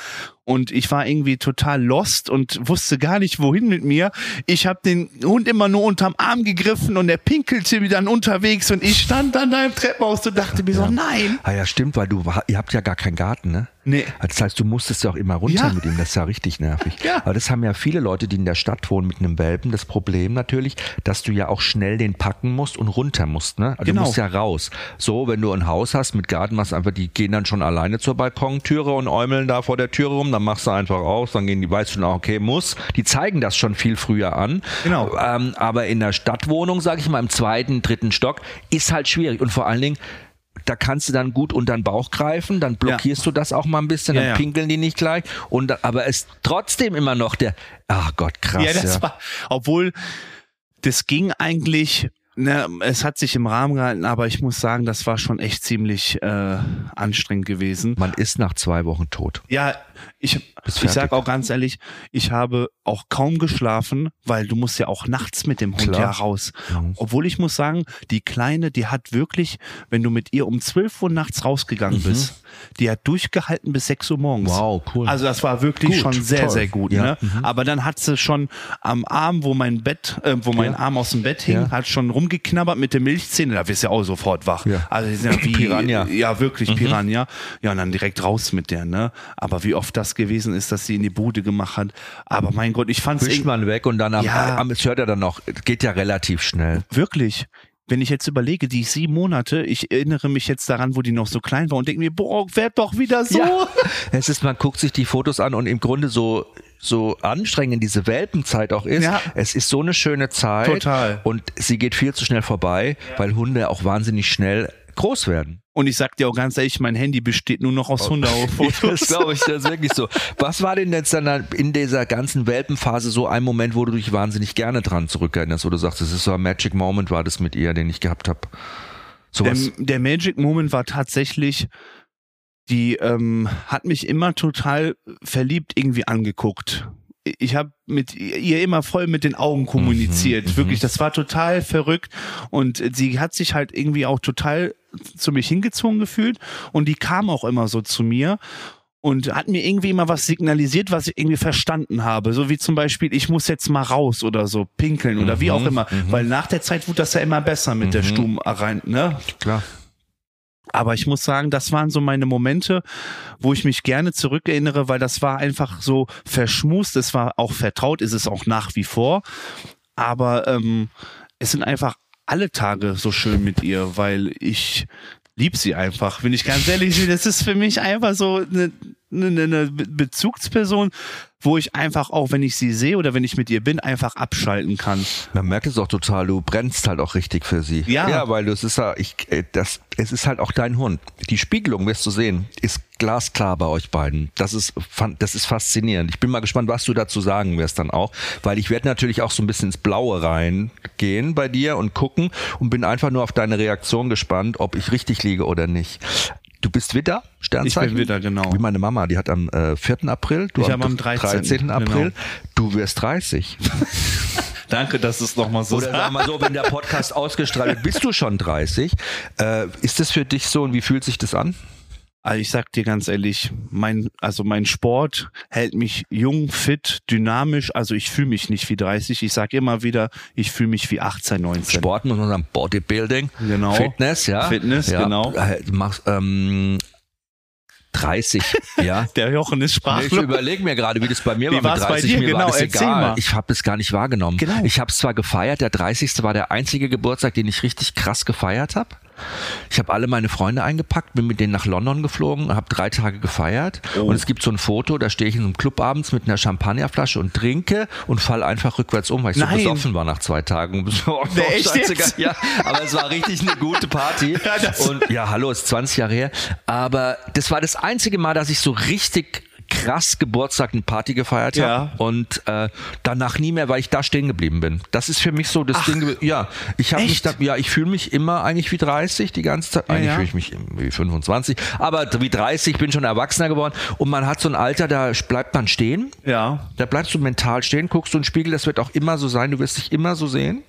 und ich war irgendwie total lost und wusste gar nicht, wohin mit mir. Ich habe den Hund immer nur unterm Arm gegriffen und er pinkelte mir dann unterwegs und ich stand dann da im Treppenhaus und dachte mir so, nein. Ah ja, stimmt, weil du, ihr habt ja gar keinen Garten, ne? Nee. Das heißt, du musstest ja auch immer runter Ja. mit ihm. Das ist ja richtig nervig. Ja. Aber das haben ja viele Leute, die in der Stadt wohnen mit einem Welpen. Das Problem natürlich, dass du ja auch schnell den packen musst und runter musst, ne? Also Genau. Du musst ja raus. So, wenn du ein Haus hast mit Garten, machst du einfach, die gehen dann schon alleine zur Balkontüre und äumeln da vor der Tür rum, dann machst du einfach aus, dann gehen die, weißt du ah, okay, muss. Die zeigen das schon viel früher an. Genau. Ähm, aber in der Stadtwohnung, sag ich mal, im zweiten, dritten Stock, ist halt schwierig. Und vor allen Dingen, da kannst du dann gut unter den Bauch greifen, dann blockierst du das auch mal ein bisschen, Ja, dann ja. pinkeln die nicht gleich. Und aber es trotzdem immer noch der, ach Gott, krass. Ja, das war, obwohl das ging eigentlich, ne, es hat sich im Rahmen gehalten, aber ich muss sagen, das war schon echt ziemlich äh, anstrengend gewesen. Man ist nach zwei Wochen tot. Ja, ich, ich sag fertig. auch ganz ehrlich, ich habe auch kaum geschlafen, weil du musst ja auch nachts mit dem Hund Klar. ja raus. Mhm. Obwohl ich muss sagen, die Kleine, die hat wirklich, wenn du mit ihr um 12 Uhr nachts rausgegangen bist, die hat durchgehalten bis 6 Uhr morgens. Mhm. Wow, cool. Also das war wirklich Gut, schon sehr, toll. sehr gut. Ja, Ne? mhm. Aber dann hat sie schon am Arm, wo mein Bett, äh, wo mein Ja. Arm aus dem Bett hing, Ja. hat schon rumgeknabbert mit der Milchzähne. Da wirst du ja auch sofort wach. Ja. Also ja wie Piranha. Ja, wirklich Piranha. Ja, und dann direkt raus mit der. Ne? Aber wie oft das gewesen ist, dass sie in die Bude gemacht hat. Aber mein Gott, ich fand's Wischt man weg und dann am, Ja. am hört ja dann noch, geht ja relativ schnell. wirklich. Wenn ich jetzt überlege, die sieben Monate, ich erinnere mich jetzt daran, wo die noch so klein war und denke mir, boah, werd doch wieder so. Ja. Es ist, man guckt sich die Fotos an und im Grunde so, so anstrengend diese Welpenzeit auch ist. Ja. Es ist so eine schöne Zeit. Total. Und sie geht viel zu schnell vorbei, weil Hunde auch wahnsinnig schnell groß werden. Und ich sag dir auch ganz ehrlich, mein Handy besteht nur noch aus Das Hundefotos. glaube ich, das ist wirklich so. Was war denn jetzt dann in dieser ganzen Welpenphase so ein Moment, wo du dich wahnsinnig gerne dran zurückerinnerst, wo du sagst, das ist so ein Magic Moment, war das mit ihr, den ich gehabt habe? Der, Sowas. der Magic Moment war tatsächlich, die ähm, hat mich immer total verliebt irgendwie angeguckt. Ich habe mit ihr immer voll mit den Augen kommuniziert. Mhm, Wirklich, das war total verrückt. Und sie hat sich halt irgendwie auch total zu mich hingezogen gefühlt. Und die kam auch immer so zu mir und hat mir irgendwie immer was signalisiert, was ich irgendwie verstanden habe. So wie zum Beispiel, ich muss jetzt mal raus oder so pinkeln oder wie auch immer. Weil nach der Zeit wurde das ja immer besser mit der Stuben rein, ne? Klar. Aber ich muss sagen, das waren so meine Momente, wo ich mich gerne zurückerinnere, weil das war einfach so verschmust, es war auch vertraut, ist es auch nach wie vor. Aber ähm, es sind einfach alle Tage so schön mit ihr, weil ich lieb sie einfach, bin ich ganz ehrlich. Das ist für mich einfach so eine, eine, eine Bezugsperson, wo ich einfach auch, wenn ich sie sehe oder wenn ich mit ihr bin, einfach abschalten kann. Man merkt es auch total, du brennst halt auch richtig für sie. Ja. Ja, weil du, es ist ja, ich, äh, das, es ist halt auch dein Hund. Die Spiegelung, wirst du sehen, ist glasklar bei euch beiden. Das ist, das ist faszinierend. Ich bin mal gespannt, was du dazu sagen wirst dann auch, weil ich werde natürlich auch so ein bisschen ins Blaue reingehen bei dir und gucken und bin einfach nur auf deine Reaktion gespannt, ob ich richtig liege oder nicht. Du bist Widder, Sternzeichen? Ich bin Widder, genau. Wie meine Mama, die hat am äh, 4. April, du Ich habe am 13., April. genau. Du wirst 30. Danke, dass es nochmal so Oder sag mal so, wenn der Podcast ausgestrahlt wird, bist du schon 30. Äh, ist das für dich so und wie fühlt sich das an? Also ich sag dir ganz ehrlich, mein, also mein Sport hält mich jung, fit, dynamisch. Also ich fühle mich nicht wie 30. Ich sag immer wieder, ich fühle mich wie 18, 19. Sport muss man sagen, Bodybuilding, Genau. Fitness, ja. Fitness, ja. genau. Äh, Du machst ähm, 30, ja. Der Jochen ist Ich sprachlos. überlege mir gerade, wie das bei mir Wie war mit war's bei 30. dir? Mir Genau, war das egal. mal. Ich habe das gar nicht wahrgenommen. Genau. Ich habe es zwar gefeiert, der 30. war der einzige Geburtstag, den ich richtig krass gefeiert habe. Ich habe alle meine Freunde eingepackt, bin mit denen nach London geflogen, habe drei Tage gefeiert. Oh. Und es gibt so ein Foto, da stehe ich in einem Club abends mit einer Champagnerflasche und trinke und fall einfach rückwärts um, weil ich so Nein. besoffen war nach zwei Tagen. Oh? Ja, aber es war richtig eine gute Party. Ja, und ja, hallo, ist 20 Jahre her. Aber das war das einzige Mal, dass ich so richtig krass Geburtstag eine Party gefeiert habe Ja. und äh, danach nie mehr, weil ich da stehen geblieben bin. Das ist für mich so das Ding. gew- Ja, ich habe mich da, ja, ich fühle mich immer eigentlich wie 30 die ganze Zeit. Eigentlich ja. fühle ich mich wie 25, aber wie 30, ich bin schon erwachsener geworden und man hat so ein Alter, da bleibt man stehen. Ja. Da bleibst du mental stehen, guckst du in den Spiegel, das wird auch immer so sein, du wirst dich immer so sehen.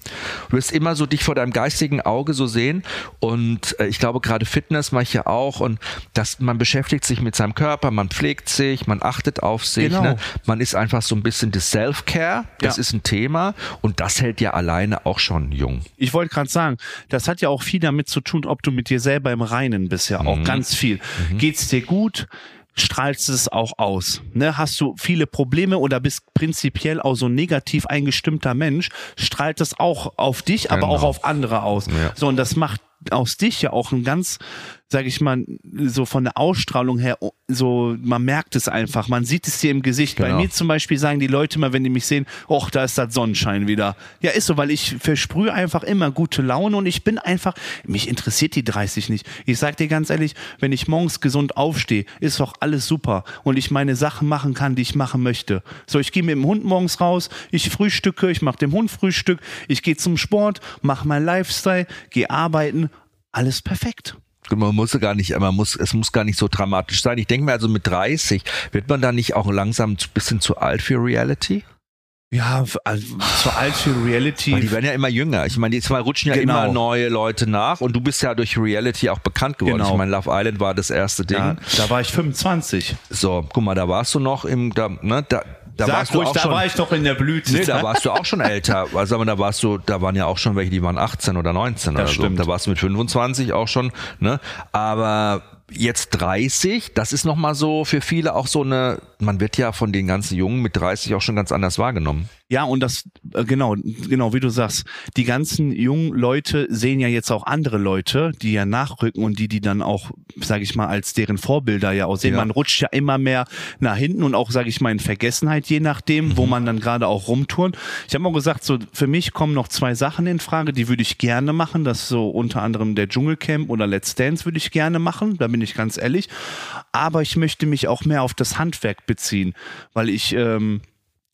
Du wirst immer so dich vor deinem geistigen Auge so sehen. Und äh, ich glaube, gerade Fitness mache ich ja auch und dass man beschäftigt sich mit seinem Körper, man pflegt sich, man achtet auf sich. Genau. Ne? Man ist einfach so ein bisschen das Self-Care, das Ja. ist ein Thema und das hält ja alleine auch schon jung. Ich wollte gerade sagen, das hat ja auch viel damit zu tun, ob du mit dir selber im Reinen bist, ja Mhm. auch ganz viel. Geht's dir gut? Strahlst es auch aus? Ne? Hast du viele Probleme oder bist prinzipiell auch so ein negativ eingestimmter Mensch, strahlt das auch auf dich, aber Genau. auch auf andere aus. Ja. So, und das macht aus dich ja auch ein ganz, sag ich mal, so von der Ausstrahlung her, so, man merkt es einfach, man sieht es dir im Gesicht. Bei Genau. mir zum Beispiel sagen die Leute mal, wenn die mich sehen, och, da ist das Sonnenschein wieder. Ja, ist so, weil ich versprühe einfach immer gute Laune und ich bin einfach, mich interessiert die 30 nicht. Ich sag dir ganz ehrlich, wenn ich morgens gesund aufstehe, ist doch alles super und ich meine Sachen machen kann, die ich machen möchte. So, ich gehe mit dem Hund morgens raus, ich frühstücke, ich mache dem Hund Frühstück, ich gehe zum Sport, mache mein Lifestyle, gehe arbeiten, alles perfekt. Man muss gar nicht, man muss, es muss gar nicht so dramatisch sein. Ich denke mir also mit 30 wird man da nicht auch langsam ein bisschen zu alt für Reality? Ja, also, zu alt für Reality. Weil die werden ja immer jünger. Ich meine, jetzt mal rutschen ja Genau. immer neue Leute nach und du bist ja durch Reality auch bekannt geworden. Genau. Ich meine, Love Island war das erste Ding. ja, da war ich 25. So, guck mal, da warst du noch im, da, ne, da, da Sag warst du ruhig, auch da schon. war ich doch in der Blüte. Nee, da warst du auch schon älter. Also aber da warst du, da waren ja auch schon welche, die waren 18 oder 19 Das oder stimmt. so. Da warst du mit 25 auch schon, ne? Aber jetzt 30, das ist nochmal so für viele auch so eine, man wird ja von den ganzen Jungen mit 30 auch schon ganz anders wahrgenommen. Ja, und das, äh, genau, genau, wie du sagst, die ganzen jungen Leute sehen ja jetzt auch andere Leute, die ja nachrücken und die, die dann auch, sage ich mal, als deren Vorbilder ja aussehen. Ja. Man rutscht ja immer mehr nach hinten und auch, sage ich mal, in Vergessenheit, je nachdem, wo man dann gerade auch rumturnt. Ich habe auch gesagt, so für mich kommen noch zwei Sachen in Frage, die würde ich gerne machen. Das ist so unter anderem der Dschungelcamp oder Let's Dance würde ich gerne machen, da bin ich ganz ehrlich. Aber ich möchte mich auch mehr auf das Handwerk beziehen, weil ich ähm,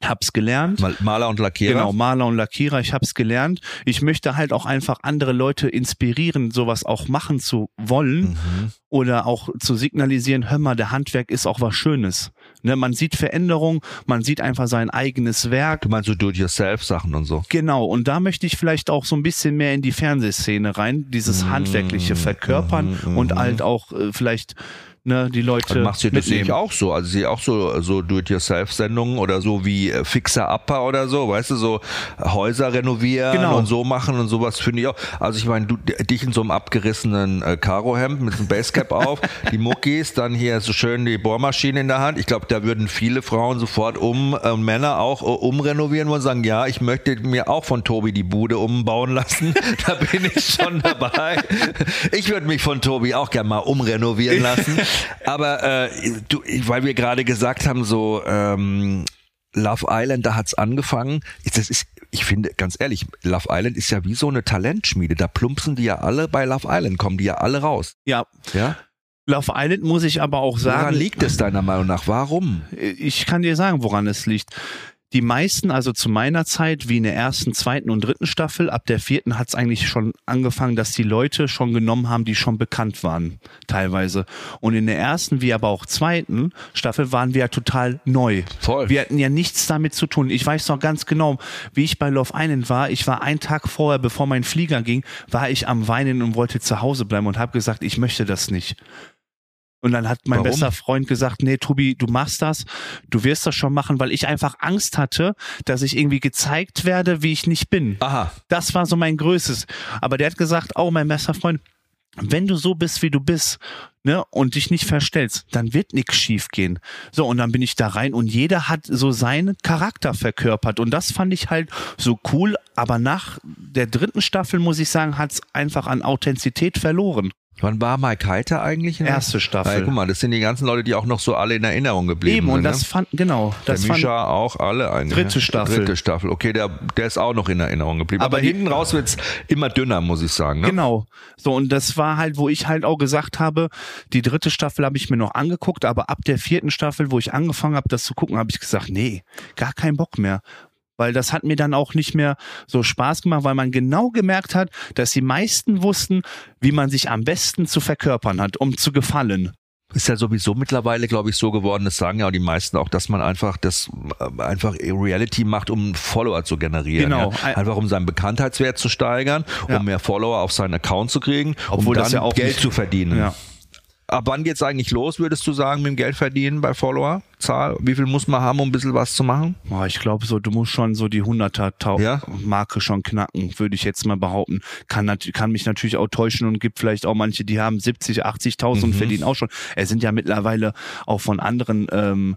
hab's gelernt. Mal- Maler und Lackierer. Genau, Maler und Lackierer, ich habe es gelernt. Ich möchte halt auch einfach andere Leute inspirieren, sowas auch machen zu wollen Mhm. oder auch zu signalisieren, hör mal, der Handwerk ist auch was Schönes. Ne, man sieht Veränderung, man sieht einfach sein eigenes Werk. Du meinst so Do-it-yourself-Sachen und so. Genau, und da möchte ich vielleicht auch so ein bisschen mehr in die Fernsehszene rein, dieses Mhm. handwerkliche verkörpern und halt auch äh, vielleicht ne, die Leute Dann machst du das mitnehmen. auch so. Also sehe auch so, so Do-it-yourself-Sendungen oder so wie äh, Fixer Upper oder so, weißt du, so Häuser renovieren Genau. und so machen und sowas finde ich auch. Also ich meine, du dich in so einem abgerissenen äh, Karohemd mit einem Basecap auf, die Muckis, dann hier so schön die Bohrmaschine in der Hand. Ich glaube, da würden viele Frauen sofort um, äh, Männer auch äh, umrenovieren und sagen, ja, ich möchte mir auch von Tobi die Bude umbauen lassen. da bin ich schon dabei. Ich würde mich von Tobi auch gerne mal umrenovieren lassen. Aber äh, du, weil wir gerade gesagt haben, so ähm, Love Island, da hat's angefangen. Das ist, ich finde, ganz ehrlich, Love Island ist ja wie so eine Talentschmiede. Da plumpsen die ja alle bei Love Island, kommen die ja alle raus. Ja. Ja? Love Island muss ich aber auch sagen. Woran liegt es deiner Meinung nach? Warum? Ich kann dir sagen, woran es liegt. Die meisten, also zu meiner Zeit, wie in der ersten, zweiten und dritten Staffel, ab der vierten hat es eigentlich schon angefangen, dass die Leute schon genommen haben, die schon bekannt waren, teilweise. Und in der ersten, wie aber auch zweiten Staffel waren wir ja total neu. Voll. Wir hatten ja nichts damit zu tun. Ich weiß noch ganz genau, wie ich bei Love Island war. Ich war einen Tag vorher, bevor mein Flieger ging, war ich am Weinen und wollte zu Hause bleiben und habe gesagt, ich möchte das nicht. Und dann hat mein Warum? bester Freund gesagt, nee, Tobi, du machst das, du wirst das schon machen, weil ich einfach Angst hatte, dass ich irgendwie gezeigt werde, wie ich nicht bin. Aha. Das war so mein Größtes. Aber der hat gesagt, oh, mein bester Freund, wenn du so bist, wie du bist, ne, und dich nicht verstellst, dann wird nix schief gehen. So, und dann bin ich da rein und jeder hat so seinen Charakter verkörpert. Und das fand ich halt so cool. Aber nach der dritten Staffel, muss ich sagen, hat's einfach an Authentizität verloren. Wann war Mike Heiter eigentlich? in der- Erste Staffel. Weil, guck mal, das sind die ganzen Leute, die auch noch so alle in Erinnerung geblieben Eben, sind. und das ne? fand, genau, das der fand, Mischa auch alle eigentlich. Dritte ne? Staffel. Dritte Staffel. Okay, der, der ist auch noch in Erinnerung geblieben. Aber Aber, hinten raus wird's immer dünner, muss ich sagen. Ne? Genau. So, und das war halt, wo ich halt auch gesagt habe, die dritte Staffel habe ich mir noch angeguckt, aber ab der vierten Staffel, wo ich angefangen habe, das zu gucken, habe ich gesagt, nee, gar keinen Bock mehr. Weil das hat mir dann auch nicht mehr so Spaß gemacht, weil man genau gemerkt hat, dass die meisten wussten, wie man sich am besten zu verkörpern hat, um zu gefallen. Ist ja sowieso mittlerweile, glaube ich, so geworden, das sagen ja auch die meisten auch, dass man einfach das äh, einfach Reality macht, um Follower zu generieren. Genau. Ja? Einfach um seinen Bekanntheitswert zu steigern, Ja. um mehr Follower auf seinen Account zu kriegen, Obwohl um dann ja auch Geld zu verdienen. Ja. Ab wann geht's eigentlich los, würdest du sagen, mit dem Geld verdienen bei Follower-Zahl? Wie viel muss man haben, um ein bisschen was zu machen? Boah, ich glaube so, du musst schon so die 100er Tau Ja? Marke schon knacken, würde ich jetzt mal behaupten. Kann, kann mich natürlich auch täuschen und gibt vielleicht auch manche, die haben 70, 80.000 und Mhm. verdienen auch schon. Es sind ja mittlerweile auch von anderen ähm,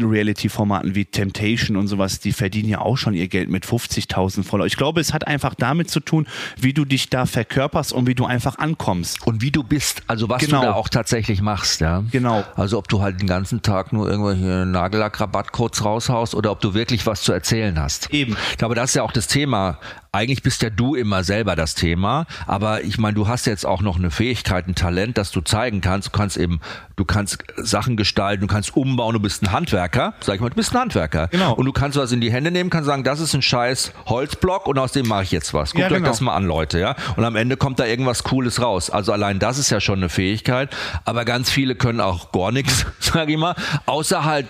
Reality-Formaten wie Temptation und sowas, die verdienen ja auch schon ihr Geld mit 50.000 Follower. Ich glaube, es hat einfach damit zu tun, wie du dich da verkörperst und wie du einfach ankommst. Und wie du bist, also was Genau. du da auch tatsächlich machst, ja. Genau. Also ob du halt den ganzen Tag nur irgendwelche Nagellack-Rabattcodes raushaust oder ob du wirklich was zu erzählen hast. Eben. Ich glaube, das ist ja auch das Thema. Eigentlich bist ja du immer selber das Thema, aber ich meine, du hast jetzt auch noch eine Fähigkeit, ein Talent, das du zeigen kannst. Du kannst eben, du kannst Sachen gestalten, du kannst umbauen, du bist ein Handwerker, sag ich mal, du bist ein Handwerker. Genau. Und du kannst was in die Hände nehmen, kannst sagen, das ist ein scheiß Holzblock und aus dem mache ich jetzt was. Guckt Ja, euch genau. das mal an, Leute, ja. Und am Ende kommt da irgendwas Cooles raus. Also allein das ist ja schon eine Fähigkeit. Aber ganz viele können auch gar nichts, sag ich mal, außer halt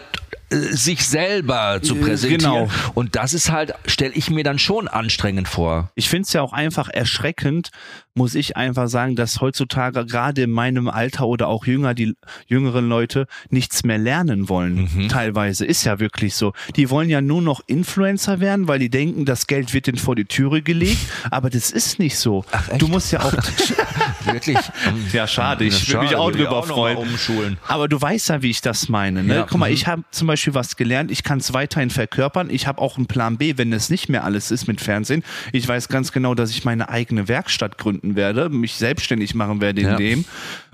sich selber zu Äh, präsentieren. genau. Und das ist halt, stelle ich mir dann schon anstrengend vor. Ich finde es ja auch einfach erschreckend, muss ich einfach sagen, dass heutzutage gerade in meinem Alter oder auch jünger, die jüngeren Leute nichts mehr lernen wollen. Mhm. Teilweise ist ja wirklich so. Die wollen ja nur noch Influencer werden, weil die denken, das Geld wird ihnen vor die Türe gelegt. Aber das ist nicht so. echt? du musst ja auch. Wirklich. Ja, schade. Ich würde mich auch drüber freuen. umschulen. Aber du weißt ja, wie ich das meine. Ne? Ja, Guck mal, mhm. ich habe zum Beispiel was gelernt. Ich kann es weiterhin verkörpern. Ich habe auch einen Plan B, wenn es nicht mehr alles ist mit Fernsehen. Ich weiß ganz genau, dass ich meine eigene Werkstatt gründen werde, mich selbstständig machen werde in Ja. dem.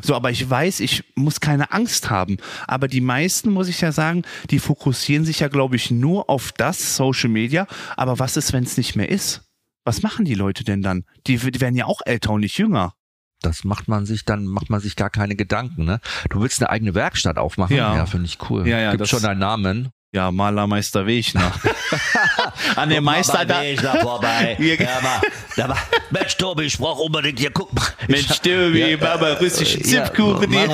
So, aber ich weiß, ich muss keine Angst haben. Aber die meisten, muss ich ja sagen, die fokussieren sich ja, glaube ich, nur auf das Social Media. Aber was ist, wenn es nicht mehr ist? Was machen die Leute denn dann? Die, die werden ja auch älter und nicht jünger. Das macht man sich, dann macht man sich gar keine Gedanken, ne? Du willst eine eigene Werkstatt aufmachen? Ja. finde ich cool. Ja, ja, Gibt schon deinen Namen. Ja, Malermeister Wegner. An der Meister da. da vorbei. Hier- Ja, mal, da war, Mensch, Tobi, ich brauch unbedingt hier, guck mal. Mensch, Tobi, Mama, russische Zipkuchen Ja,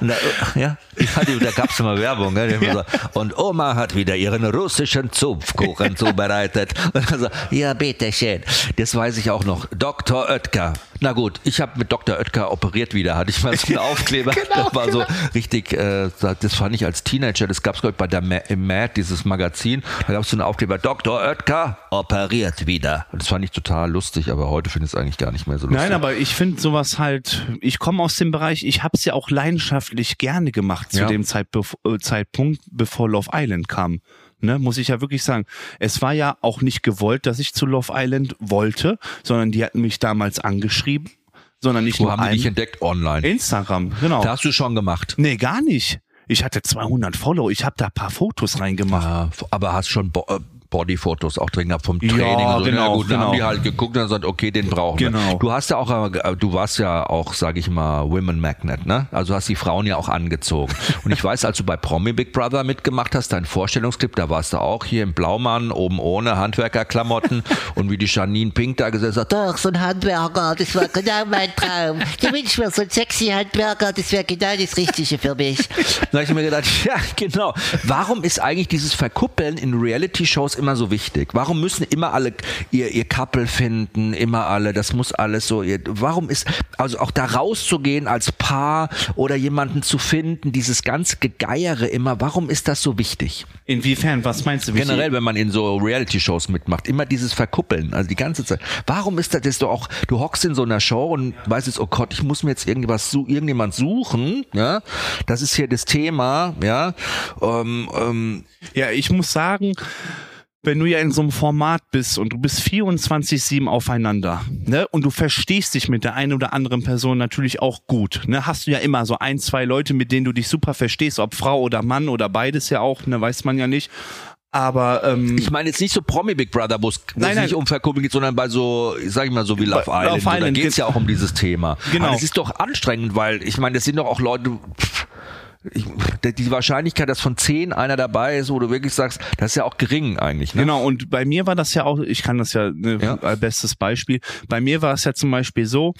ne? Ja, ich hatte, da gab's immer Werbung. Ne? Ja. so, und Oma hat wieder ihren russischen Zupfkuchen zubereitet. So, ja, bitteschön. Das weiß ich auch noch. Dr. Oetker. Na gut, ich habe mit Dr. Oetker operiert wieder. Hatte ich mal so einen Aufkleber. Genau, das war so richtig, äh, das fand ich als Teenager. Das glaube ich bei der Ma im Mad, dieses Magazin. Da gab's so einen Aufkleber. Dr. Oetker operiert wieder. Und das fand ich total lustig, aber heute finde ich es eigentlich gar nicht mehr so lustig. Nein, aber ich finde sowas halt, ich komme aus dem Bereich, ich habe es ja auch leidenschaftlich gerne gemacht zu Ja. dem Zeitbef äh, Zeitpunkt, bevor Love Island kam. Ne, muss ich ja wirklich sagen. Es war ja auch nicht gewollt, dass ich zu Love Island wollte, sondern die hatten mich damals angeschrieben. sondern nicht Wo nur haben die dich entdeckt? Online. Instagram, genau. Da hast du schon gemacht. Nee, gar nicht. Ich hatte 200 Follow, ich habe da ein paar Fotos reingemacht. Ja, aber hast schon äh, Bodyfotos auch drin gehabt vom Ja, Training und so. genau, Na gut, dann genau. haben die halt geguckt und gesagt, okay, den brauchen wir. Genau. Du hast ja auch, äh, du warst ja auch, sag ich mal, Women Magnet, ne? Also hast die Frauen ja auch angezogen. Und ich weiß, als du bei Promi Big Brother mitgemacht hast, dein Vorstellungsclip, da warst du auch hier im Blaumann, oben ohne Handwerkerklamotten und wie die Janine Pink da gesessen hat, Doch, so ein Handwerker, das war genau mein Traum. Ich wünsche mir so einen sexy Handwerker, das wäre genau das Richtige für mich. Da habe ich mir gedacht, ja, genau. Warum ist eigentlich dieses Verkuppeln in Reality-Shows immer so wichtig? Warum müssen immer alle ihr, ihr Couple finden, immer alle, das muss alles so, ihr, warum ist, also auch da rauszugehen als Paar oder jemanden zu finden, dieses ganz Gegeiere immer, warum ist das so wichtig? Inwiefern, was meinst du? Generell, wenn man in so Reality-Shows mitmacht, immer dieses Verkuppeln, also die ganze Zeit. Warum ist das, das ist doch auch, du hockst in so einer Show und weißt jetzt, oh Gott, ich muss mir jetzt irgendwas, su- irgendjemand suchen, ja, das ist hier das Thema, ja, ähm, ähm, Ja, ich muss sagen, wenn du ja in so einem Format bist und du bist 24-7 aufeinander, ne, und du verstehst dich mit der einen oder anderen Person natürlich auch gut, ne, hast du ja immer so ein, zwei Leute, mit denen du dich super verstehst, ob Frau oder Mann oder beides ja auch, ne, weiß man ja nicht. Aber ähm, ich meine jetzt nicht so Promi Big Brother, wo es nicht um Verkuppeln geht, sondern bei so, sag ich mal, so wie Love Island. Love so, da Island geht es ja auch um dieses Thema. Genau. Aber es ist doch anstrengend, weil ich meine, das sind doch auch Leute. pff, Ich, die Wahrscheinlichkeit, dass von zehn einer dabei ist, wo du wirklich sagst, das ist ja auch gering eigentlich. Ne? Genau, und bei mir war das ja auch, ich kann das ja, ne, Ja. bestes Beispiel, bei mir war es ja zum Beispiel so,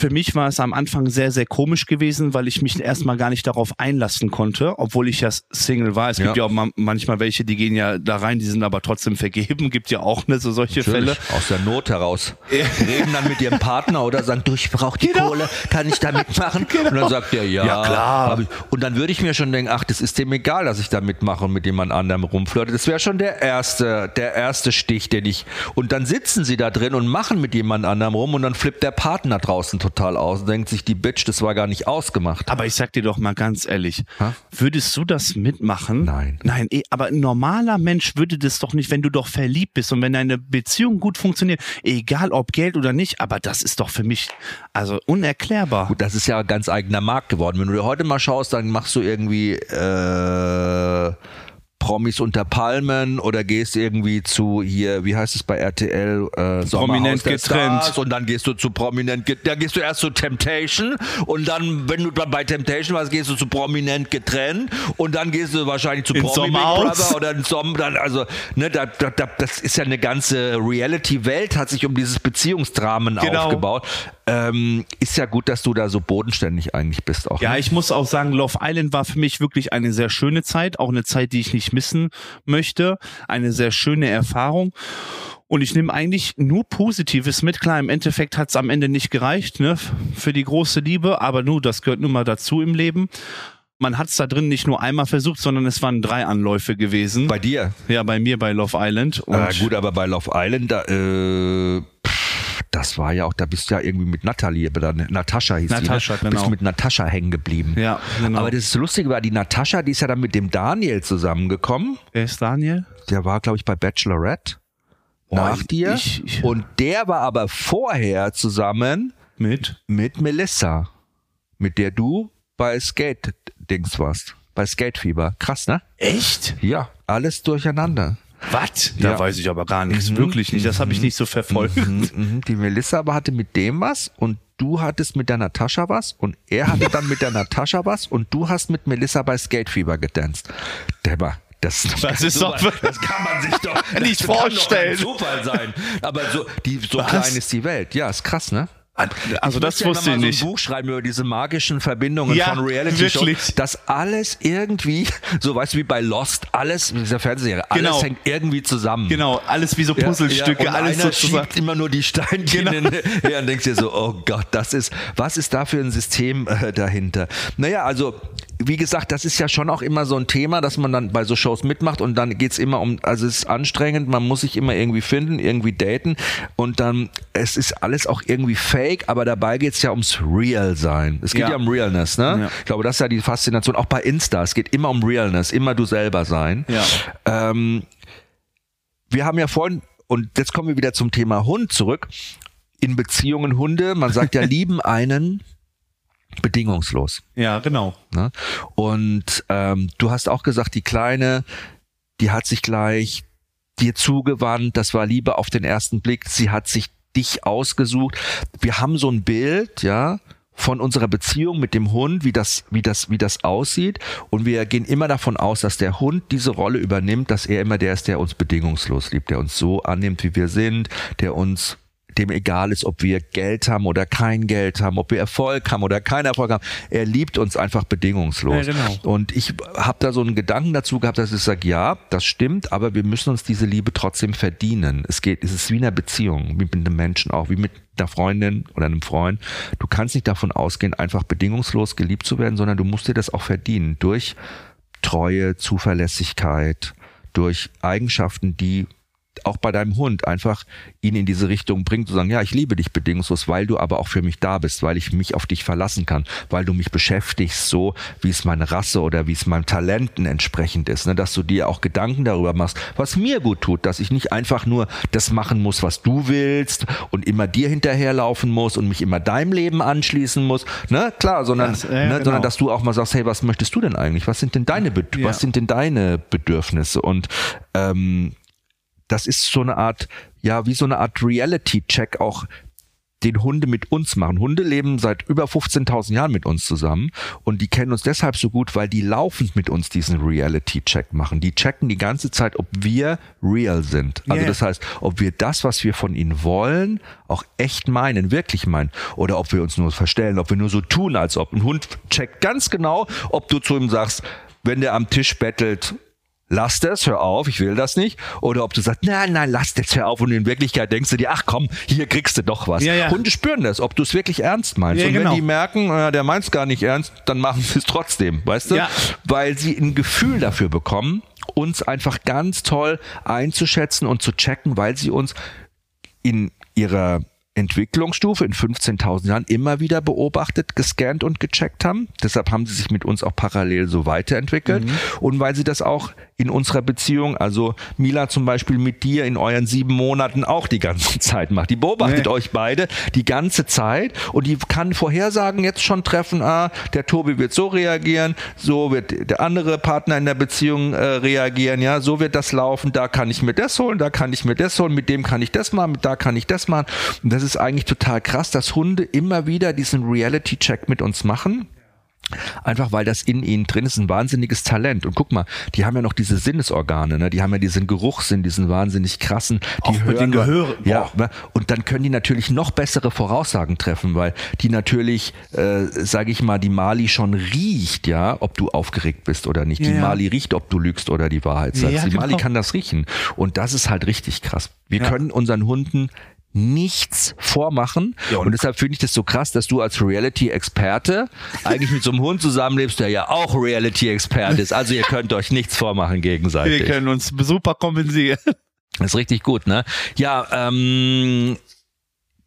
für mich war es am Anfang sehr, sehr komisch gewesen, weil ich mich erstmal gar nicht darauf einlassen konnte, obwohl ich ja Single war. Es gibt Ja. ja auch ma- manchmal welche, die gehen ja da rein, die sind aber trotzdem vergeben. Gibt ja auch ne, so solche Fälle. Natürlich, aus der Not heraus. Reden dann mit ihrem Partner oder sagen, du, ich brauche die Genau. Kohle, kann ich da mitmachen? Und dann sagt er, ja. Ja, klar. Und dann würde ich mir schon denken, ach, das ist dem egal, dass ich da mitmache und mit jemand anderem rumflirte. Das wäre schon der erste, der erste Stich, den ich. Und dann sitzen sie da drin und machen mit jemand anderem rum und dann flippt der Partner draußen total aus und denkt sich, die Bitch, das war gar nicht ausgemacht. Aber ich sag dir doch mal ganz ehrlich, Ha? würdest du das mitmachen? Nein. Nein, eh, aber ein normaler Mensch würde das doch nicht, wenn du doch verliebt bist und wenn deine Beziehung gut funktioniert, egal ob Geld oder nicht, aber das ist doch für mich also unerklärbar. Gut, das ist ja ein ganz eigener Markt geworden. Wenn du dir heute mal schaust, dann machst du irgendwie äh, Promis unter Palmen oder gehst irgendwie zu hier, wie heißt es bei RTL, äh, Prominent getrennt. Stars und dann gehst du zu Prominent, get- da gehst du erst zu Temptation und dann, wenn du dann bei Temptation warst, gehst du zu Prominent getrennt und dann gehst du wahrscheinlich zu Ins Promi. Brother oder in Som dann, also, ne, da, da, da, das ist ja eine ganze Reality-Welt, hat sich um dieses Beziehungsdramen Genau. aufgebaut. Ähm, ist ja gut, dass du da so bodenständig eigentlich bist auch. Ja, ne? ich muss auch sagen, Love Island war für mich wirklich eine sehr schöne Zeit, auch eine Zeit, die ich nicht missen möchte, eine sehr schöne Erfahrung. Und ich nehme eigentlich nur Positives mit. Klar, im Endeffekt hat es am Ende nicht gereicht, ne, für die große Liebe, aber nur, das gehört nun mal dazu im Leben. Man hat es da drin nicht nur einmal versucht, sondern es waren drei Anläufe gewesen. Bei dir. ja, bei mir bei Love Island. Und Äh, gut, aber bei Love Island, da, äh, das war ja auch, da bist du ja irgendwie mit Natalie, oder Natascha hieß Natascha, die, ne? genau. Bist mit Natascha hängen geblieben. Ja, genau. Aber das Lustige war, die Natascha, die ist ja dann mit dem Daniel zusammengekommen. Wer ist Daniel? Der war, glaube ich, bei Bachelorette. Nach ich- dir. ich- ich- Und der war aber vorher zusammen Mit? mit Melissa, mit der du bei Skate-Dings warst. Bei Skatefieber. Krass, ne? Echt? Ja, alles durcheinander. Was? Da Ja. weiß ich aber gar nichts. Mhm. Wirklich nicht. Das habe ich nicht so verfolgt. Mhm, mhm. Die Melissa aber hatte mit dem was und du hattest mit der Natascha was und er hatte dann mit der Natascha was und du hast mit Melissa bei Skatefieber getanzt. Der war das, Das ist doch- das kann man sich doch Nicht das kann vorstellen. Doch kein Zufall sein. Aber so, die, so Was? klein ist die Welt. Ja, ist krass, ne? Also das müsste ja wusste ich mal nicht. so ein Buch schreiben über diese magischen Verbindungen Ja, von Reality wirklich. Shows, dass alles irgendwie, so weißt du wie bei Lost, alles dieser Fernsehserie, alles Genau. hängt irgendwie zusammen. Genau, alles wie so Puzzlestücke, ja, und alles einer sozusagen. schiebt immer nur die Steinchen Genau. her und denkst dir so, oh Gott, das ist, was ist da für ein System äh, dahinter? Naja, also wie gesagt, das ist ja schon auch immer so ein Thema, dass man dann bei so Shows mitmacht und dann geht's immer um, also es ist anstrengend, man muss sich immer irgendwie finden, irgendwie daten und dann, es ist alles auch irgendwie fake, aber dabei geht's ja ums Real sein. Es geht ja, Ja. um Realness, ne? Ja. Ich glaube, das ist ja die Faszination, auch bei Insta, es geht immer um Realness, immer du selber sein. Ja. Ähm, wir haben ja vorhin, und jetzt kommen wir wieder zum Thema Hund zurück. in Beziehungen Hunde, man sagt ja, lieben einen bedingungslos. Ja, genau. Ne? Und ähm, du hast auch gesagt, die Kleine, die hat sich gleich dir zugewandt, das war Liebe auf den ersten Blick, sie hat sich dich ausgesucht. Wir haben so ein Bild, ja, von unserer Beziehung mit dem Hund, wie das, wie das, wie das aussieht. Und wir gehen immer davon aus, dass der Hund diese Rolle übernimmt, dass er immer der ist, der uns bedingungslos liebt, der uns so annimmt, wie wir sind, der uns dem egal ist, ob wir Geld haben oder kein Geld haben, ob wir Erfolg haben oder keinen Erfolg haben. Er liebt uns einfach bedingungslos. Ja, genau. Und ich habe da so einen Gedanken dazu gehabt, dass ich sage, ja, das stimmt, aber wir müssen uns diese Liebe trotzdem verdienen. Es geht, es ist wie in einer Beziehung, wie mit einem Menschen auch, wie mit einer Freundin oder einem Freund. Du kannst nicht davon ausgehen, einfach bedingungslos geliebt zu werden, sondern du musst dir das auch verdienen durch Treue, Zuverlässigkeit, durch Eigenschaften, die auch bei deinem Hund einfach ihn in diese Richtung bringt, zu sagen, ja, ich liebe dich bedingungslos, weil du aber auch für mich da bist, weil ich mich auf dich verlassen kann, weil du mich beschäftigst, so wie es meine Rasse oder wie es meinem Talenten entsprechend ist, ne? dass du dir auch Gedanken darüber machst, was mir gut tut, dass ich nicht einfach nur das machen muss, was du willst und immer dir hinterherlaufen muss und mich immer deinem Leben anschließen muss, ne, klar, sondern, Das, äh, ne, genau. sondern dass du auch mal sagst, hey, was möchtest du denn eigentlich? Was sind denn deine, Bed Ja. was sind denn deine Bedürfnisse? Und ähm, das ist so eine Art, ja, wie so eine Art Reality-Check auch den Hunde mit uns machen. Hunde leben seit über 15.000 Jahren mit uns zusammen und die kennen uns deshalb so gut, weil die laufend mit uns diesen Reality-Check machen. Die checken die ganze Zeit, ob wir real sind. Also Yeah. das heißt, ob wir das, was wir von ihnen wollen, auch echt meinen, wirklich meinen. Oder ob wir uns nur verstellen, ob wir nur so tun, als ob. Ein Hund checkt ganz genau, ob du zu ihm sagst, wenn der am Tisch bettelt, lass das, hör auf, ich will das nicht. Oder ob du sagst, nein, nein, lass das, hör auf. Und in Wirklichkeit denkst du dir, ach komm, hier kriegst du doch was. Ja, ja. Hunde spüren das, ob du es wirklich ernst meinst. Ja, und genau. wenn die merken, äh, der meint es gar nicht ernst, dann machen sie es trotzdem, weißt du? Weil sie ein Gefühl dafür bekommen, uns einfach ganz toll einzuschätzen und zu checken, weil sie uns in ihrer Entwicklungsstufe in 15.000 Jahren immer wieder beobachtet, gescannt und gecheckt haben. Deshalb haben sie sich mit uns auch parallel so weiterentwickelt. Mhm. Und weil sie das auch in unserer Beziehung, also Mila zum Beispiel mit dir in euren sieben Monaten auch die ganze Zeit macht. Die beobachtet Nee. euch beide die ganze Zeit und die kann Vorhersagen jetzt schon treffen, ah, der Tobi wird so reagieren, so wird der andere Partner in der Beziehung äh, reagieren, ja, so wird das laufen, da kann ich mir das holen, da kann ich mir das holen, mit dem kann ich das machen, mit da kann ich das machen. Und das ist eigentlich total krass, dass Hunde immer wieder diesen Reality-Check mit uns machen. Einfach weil das in ihnen drin ist, ein wahnsinniges Talent. Und guck mal, die haben ja noch diese Sinnesorgane, ne? Die haben ja diesen Geruchssinn, diesen wahnsinnig krassen. Die Auch mit den Gehören. Ja, ne? und dann können die natürlich noch bessere Voraussagen treffen, weil die natürlich, äh, sage ich mal, die Mali schon riecht, ja, ob du aufgeregt bist oder nicht. Die Ja, ja. Mali riecht, ob du lügst oder die Wahrheit sagst. Ja, die Mali genau. kann das riechen. Und das ist halt richtig krass. Wir können unseren Hunden nichts vormachen. Ja, und, und- deshalb finde ich das so krass, dass du als Reality-Experte eigentlich mit so einem Hund zusammenlebst, der ja auch Reality-Experte ist. Also ihr könnt euch nichts vormachen gegenseitig. Wir können uns super kompensieren. Das ist richtig gut, ne? Ja, ähm,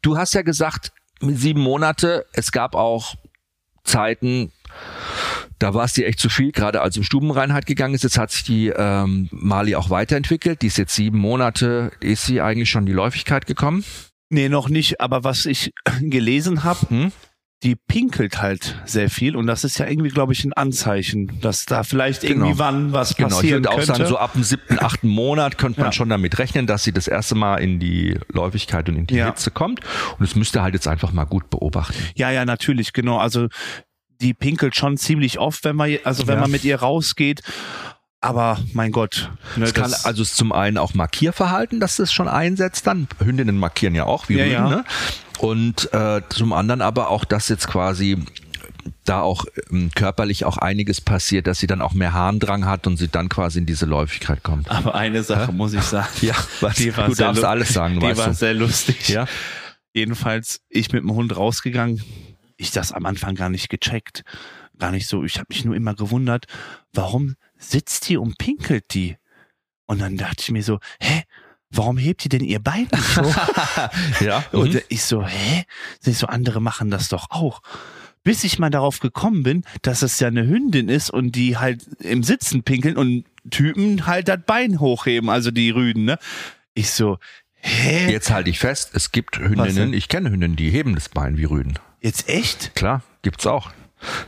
du hast ja gesagt, mit sieben Monate, es gab auch Zeiten, da war es dir echt zu viel, gerade als in Stubenreinheit gegangen ist. Jetzt hat sich die ähm, Mali auch weiterentwickelt. Die ist jetzt sieben Monate, ist sie eigentlich schon in die Läufigkeit gekommen? Nee, noch nicht. Aber was ich gelesen habe, Hm? die pinkelt halt sehr viel. Und das ist ja irgendwie, glaube ich, ein Anzeichen, dass da vielleicht irgendwie Genau. wann was Genau, ich passieren würde auch könnte. sagen, so ab dem siebten, achten Monat könnte man Ja. schon damit rechnen, dass sie das erste Mal in die Läufigkeit und in die Ja. Hitze kommt. Und es müsste halt jetzt einfach mal gut beobachten. Ja, ja, natürlich, genau. Also die pinkelt schon ziemlich oft, wenn man, also wenn Ja. man mit ihr rausgeht. Aber mein Gott, ne, Es kann also zum einen auch Markierverhalten, dass das schon einsetzt dann. Hündinnen markieren ja auch, wie Ja, Rüden, ja. ne? Und äh, zum anderen aber auch, dass jetzt quasi da auch ähm, körperlich auch einiges passiert, dass sie dann auch mehr Harndrang hat und sie dann quasi in diese Läufigkeit kommt. aber eine Sache muss ich sagen. Ja, was? Die war du darfst alles sagen, Die weißt war du. sehr lustig. Ja, Jedenfalls, ich mit dem Hund rausgegangen, ich das am Anfang gar nicht gecheckt. Gar nicht so. Ich habe mich nur immer gewundert, warum sitzt die und pinkelt die? Und dann dachte ich mir so, hä? Warum hebt die denn ihr Bein so? ja. Und mhm. ich so, hä? Ich so, andere machen das doch auch. Bis ich mal darauf gekommen bin, dass es ja eine Hündin ist und die halt im Sitzen pinkeln und Typen halt das Bein hochheben, also die Rüden, ne? Ich so, Hä? Jetzt halte ich fest, es gibt Hündinnen, ich kenne Hündinnen, die heben das Bein wie Rüden. Jetzt echt? Klar, gibt's auch.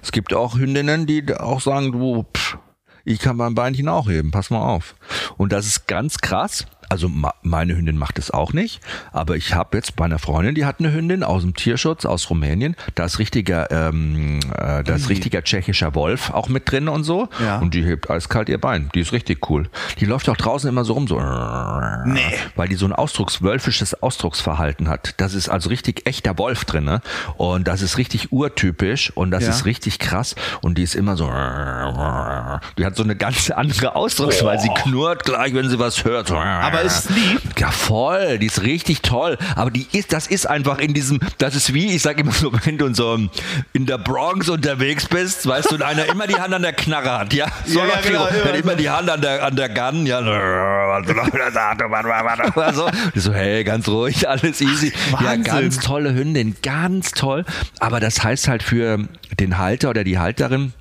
Es gibt auch Hündinnen, die auch sagen, du, pff, ich kann mein Beinchen auch heben, pass mal auf. Und das ist ganz krass. Also meine Hündin macht es auch nicht, aber ich habe jetzt bei einer Freundin, die hat eine Hündin aus dem Tierschutz aus Rumänien, da ist richtiger, ähm, äh, da ist richtiger tschechischer Wolf auch mit drin und so, Ja. und die hebt eiskalt ihr Bein. Die ist richtig cool. Die läuft auch draußen immer so rum, so, Nee. weil die so ein Ausdrucks, wölfisches Ausdrucksverhalten hat. Das ist also richtig echter Wolf drin, ne? Und das ist richtig urtypisch und das Ja. ist richtig krass und die ist immer so, die hat so eine ganz andere Ausdrucksweise. Sie knurrt gleich, wenn sie was hört. Aber ist lieb. Ja, voll, die ist richtig toll. Aber die ist, das ist einfach in diesem, das ist wie, ich sag immer so, wenn du in so in der Bronx unterwegs bist, weißt du, und einer immer die Hand an der Knarre hat, ja? So Ja, ja, genau, hat immer die Hand an der, an der Gun, ja. So, so, hey, ganz ruhig, alles easy. Ja, Wahnsinn. ganz tolle Hündin, ganz toll. Aber das heißt halt für den Halter oder die Halterin,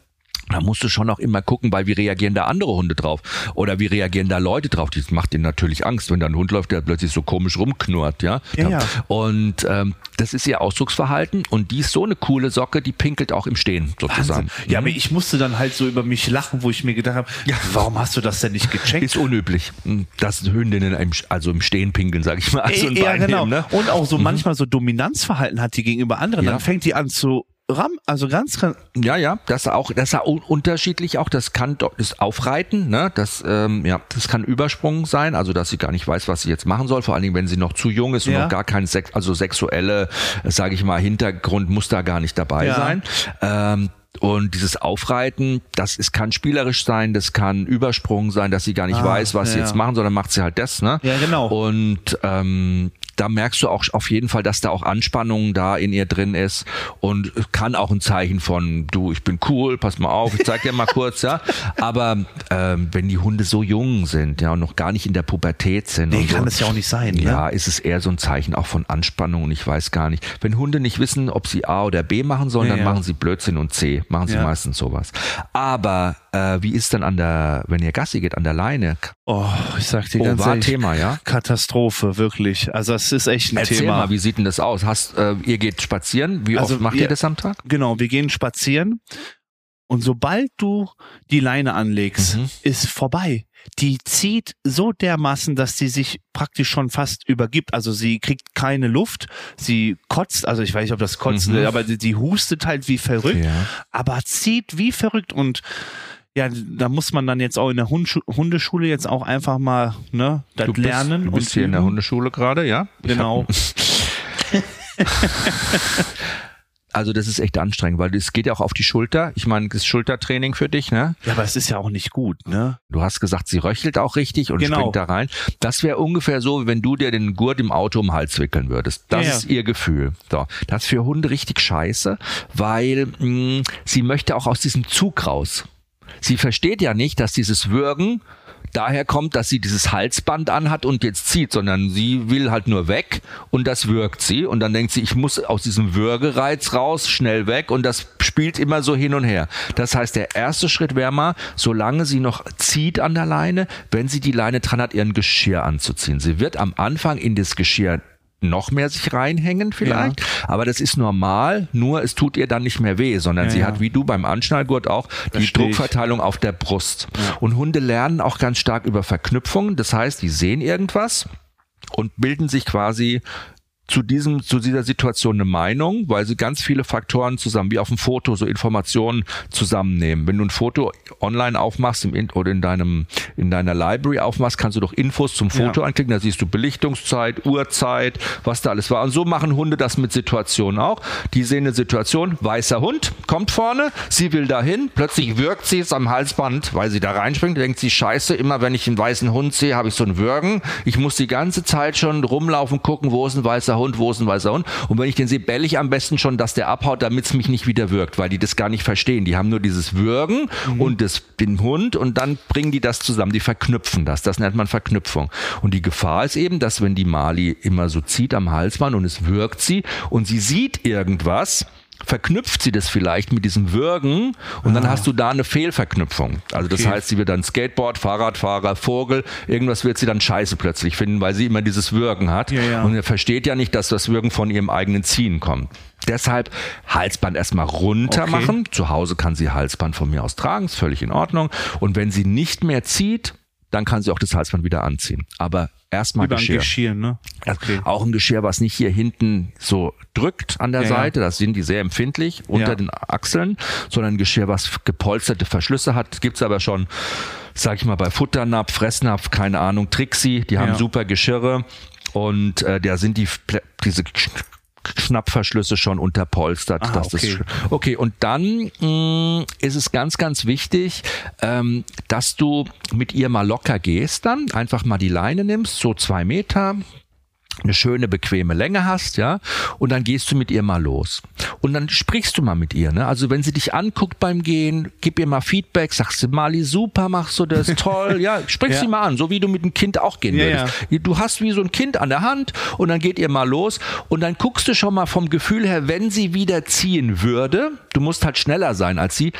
da musst du schon auch immer gucken, weil wie reagieren da andere Hunde drauf? Oder wie reagieren da Leute drauf? Das macht denen natürlich Angst, wenn da ein Hund läuft, der plötzlich so komisch rumknurrt, ja. Ja, ja. Und ähm, das ist ihr Ausdrucksverhalten und die ist so eine coole Socke, die pinkelt auch im Stehen sozusagen. Wahnsinn. Ja, aber ich musste dann halt so über mich lachen, wo ich mir gedacht habe, warum hast du das denn nicht gecheckt? Ist unüblich, dass Hündinnen im, also im Stehen pinkeln, sag ich mal. Also ein ja, genau. heben, ne? Und auch so manchmal so Dominanzverhalten hat die gegenüber anderen. Ja. Dann fängt die an zu ram, also ganz, ganz Ja, ja, das auch, das ist auch unterschiedlich auch. Das kann das Aufreiten, ne? Das, ähm, ja, das kann Übersprung sein, also dass sie gar nicht weiß, was sie jetzt machen soll. Vor allen Dingen, wenn sie noch zu jung ist und Ja. noch gar kein Sex, also sexuelle, sage ich mal, Hintergrund muss da gar nicht dabei Ja. sein. Ähm, und dieses Aufreiten, das ist, kann spielerisch sein, das kann Übersprung sein, dass sie gar nicht Ah, weiß, was sie ja, jetzt ja. machen soll, dann macht sie halt das, ne? Ja, genau. Und ähm, da merkst du auch auf jeden Fall, dass da auch Anspannung da in ihr drin ist und kann auch ein Zeichen von, du, ich bin cool, pass mal auf, ich zeig dir mal kurz, ja. Aber ähm, wenn die Hunde so jung sind, ja, und noch gar nicht in der Pubertät sind, Nee, und so, kann es ja auch nicht sein, ne? ja, ist es eher so ein Zeichen auch von Anspannung und ich weiß gar nicht. Wenn Hunde nicht wissen, ob sie A oder B machen sollen, Ja, dann ja. machen sie Blödsinn und C, machen sie Ja. meistens sowas. Aber äh, wie ist denn an der, wenn ihr Gassi geht, an der Leine? Oh, ich sag dir Oh, ganz war ehrlich, Thema, ja? Katastrophe, wirklich. Also es ist echt ein Erzähl Thema. mal, wie sieht denn das aus? Hast, äh, ihr geht spazieren? Wie Also oft macht wir- ihr das am Tag? Genau, wir gehen spazieren und sobald du die Leine anlegst, Mhm. ist vorbei. Die zieht so dermaßen, dass sie sich praktisch schon fast übergibt. Also sie kriegt keine Luft, sie kotzt, also ich weiß nicht, ob das kotzt, Mhm. aber die, die hustet halt wie verrückt, Ja. aber zieht wie verrückt und ja, da muss man dann jetzt auch in der Hundeschule jetzt auch einfach mal ne, das Du bist, lernen du bist und hier in der. Hundeschule gerade, ja? Genau. Also das ist echt anstrengend, weil es geht ja auch auf die Schulter. Ich meine, das ist Schultertraining für dich, ne? Ja, aber es ist ja auch nicht gut, ne? Du hast gesagt, sie röchelt auch richtig und Genau. springt da rein. Das wäre ungefähr so, wie wenn du dir den Gurt im Auto um den Hals wickeln würdest. Das Ja, ja. ist ihr Gefühl. So, das ist für Hunde richtig scheiße, weil mh, sie möchte auch aus diesem Zug raus. Sie versteht ja nicht, dass dieses Würgen daher kommt, dass sie dieses Halsband anhat und jetzt zieht, sondern sie will halt nur weg und das wirkt sie und dann denkt sie, ich muss aus diesem Würgereiz raus, schnell weg und das spielt immer so hin und her. Das heißt, der erste Schritt wäre mal, solange sie noch zieht an der Leine, wenn sie die Leine dran hat, ihren Geschirr anzuziehen. Sie wird am Anfang in das Geschirr noch mehr sich reinhängen vielleicht, aber das ist normal, nur es tut ihr dann nicht mehr weh, sondern Ja, sie ja. hat wie du beim Anschnallgurt auch die Versteh ich. Druckverteilung auf der Brust. Und Hunde lernen auch ganz stark über Verknüpfungen, das heißt, die sehen irgendwas und bilden sich quasi zu diesem, zu dieser Situation eine Meinung, weil sie ganz viele Faktoren zusammen, wie auf dem Foto, so Informationen zusammennehmen. Wenn du ein Foto online aufmachst im, oder in deinem, in deiner Library aufmachst, kannst du doch Infos zum Foto Ja. anklicken, da siehst du Belichtungszeit, Uhrzeit, was da alles war. Und so machen Hunde das mit Situationen auch. Die sehen eine Situation, weißer Hund, kommt vorne, sie will dahin, plötzlich wirkt sie es am Halsband, weil sie da reinspringt, denkt sie, scheiße, immer wenn ich einen weißen Hund sehe, habe ich so ein Würgen. Ich muss die ganze Zeit schon rumlaufen, gucken, wo ist ein weißer Hund, wo ist ein weißer Hund. Und wenn ich den sehe, bell ich am besten schon, dass der abhaut, damit es mich nicht wieder wirkt, weil die das gar nicht verstehen. Die haben nur dieses Würgen und das, den Hund und dann bringen die das zusammen, die verknüpfen das. Das nennt man Verknüpfung. Und die Gefahr ist eben, dass wenn die Mali immer so zieht am Halsband und es wirkt sie und sie sieht irgendwas, verknüpft sie das vielleicht mit diesem Würgen und dann hast du da eine Fehlverknüpfung. Also das Okay. heißt, sie wird dann Skateboard, Fahrradfahrer, Vogel, irgendwas wird sie dann scheiße plötzlich finden, weil sie immer dieses Würgen hat. Ja, ja. Und er versteht ja nicht, dass das Würgen von ihrem eigenen Ziehen kommt. Deshalb Halsband erstmal runter Okay. machen. Zu Hause kann sie Halsband von mir aus tragen, ist völlig in Ordnung. Und wenn sie nicht mehr zieht, dann kann sie auch das Halsband wieder anziehen. Aber erstmal Über ein Geschirr. Geschirr, ne? Okay. Auch ein Geschirr, was nicht hier hinten so drückt an der Ja. Seite, das sind die sehr empfindlich unter Ja. den Achseln, sondern ein Geschirr, was gepolsterte Verschlüsse hat. Gibt's aber schon, sag ich mal, bei Futternapf, Fressnapf, keine Ahnung, Trixie, die haben Ja. super Geschirre und äh, da sind die diese Schnappverschlüsse schon unterpolstert. Ah, okay. Das, okay, und dann mh, ist es ganz, ganz wichtig, ähm, dass du mit ihr mal locker gehst dann, einfach mal die Leine nimmst, so zwei Meter, eine schöne, bequeme Länge hast, ja, und dann gehst du mit ihr mal los. Und dann sprichst du mal mit ihr, ne? Also wenn sie dich anguckt beim Gehen, gib ihr mal Feedback, sagst du, Mali, super, machst du das, toll, ja, sprich Ja. sie mal an, so wie du mit einem Kind auch gehen Ja, würdest. Du hast wie so ein Kind an der Hand und dann geht ihr mal los und dann guckst du schon mal vom Gefühl her, wenn sie wieder ziehen würde, du musst halt schneller sein als sie,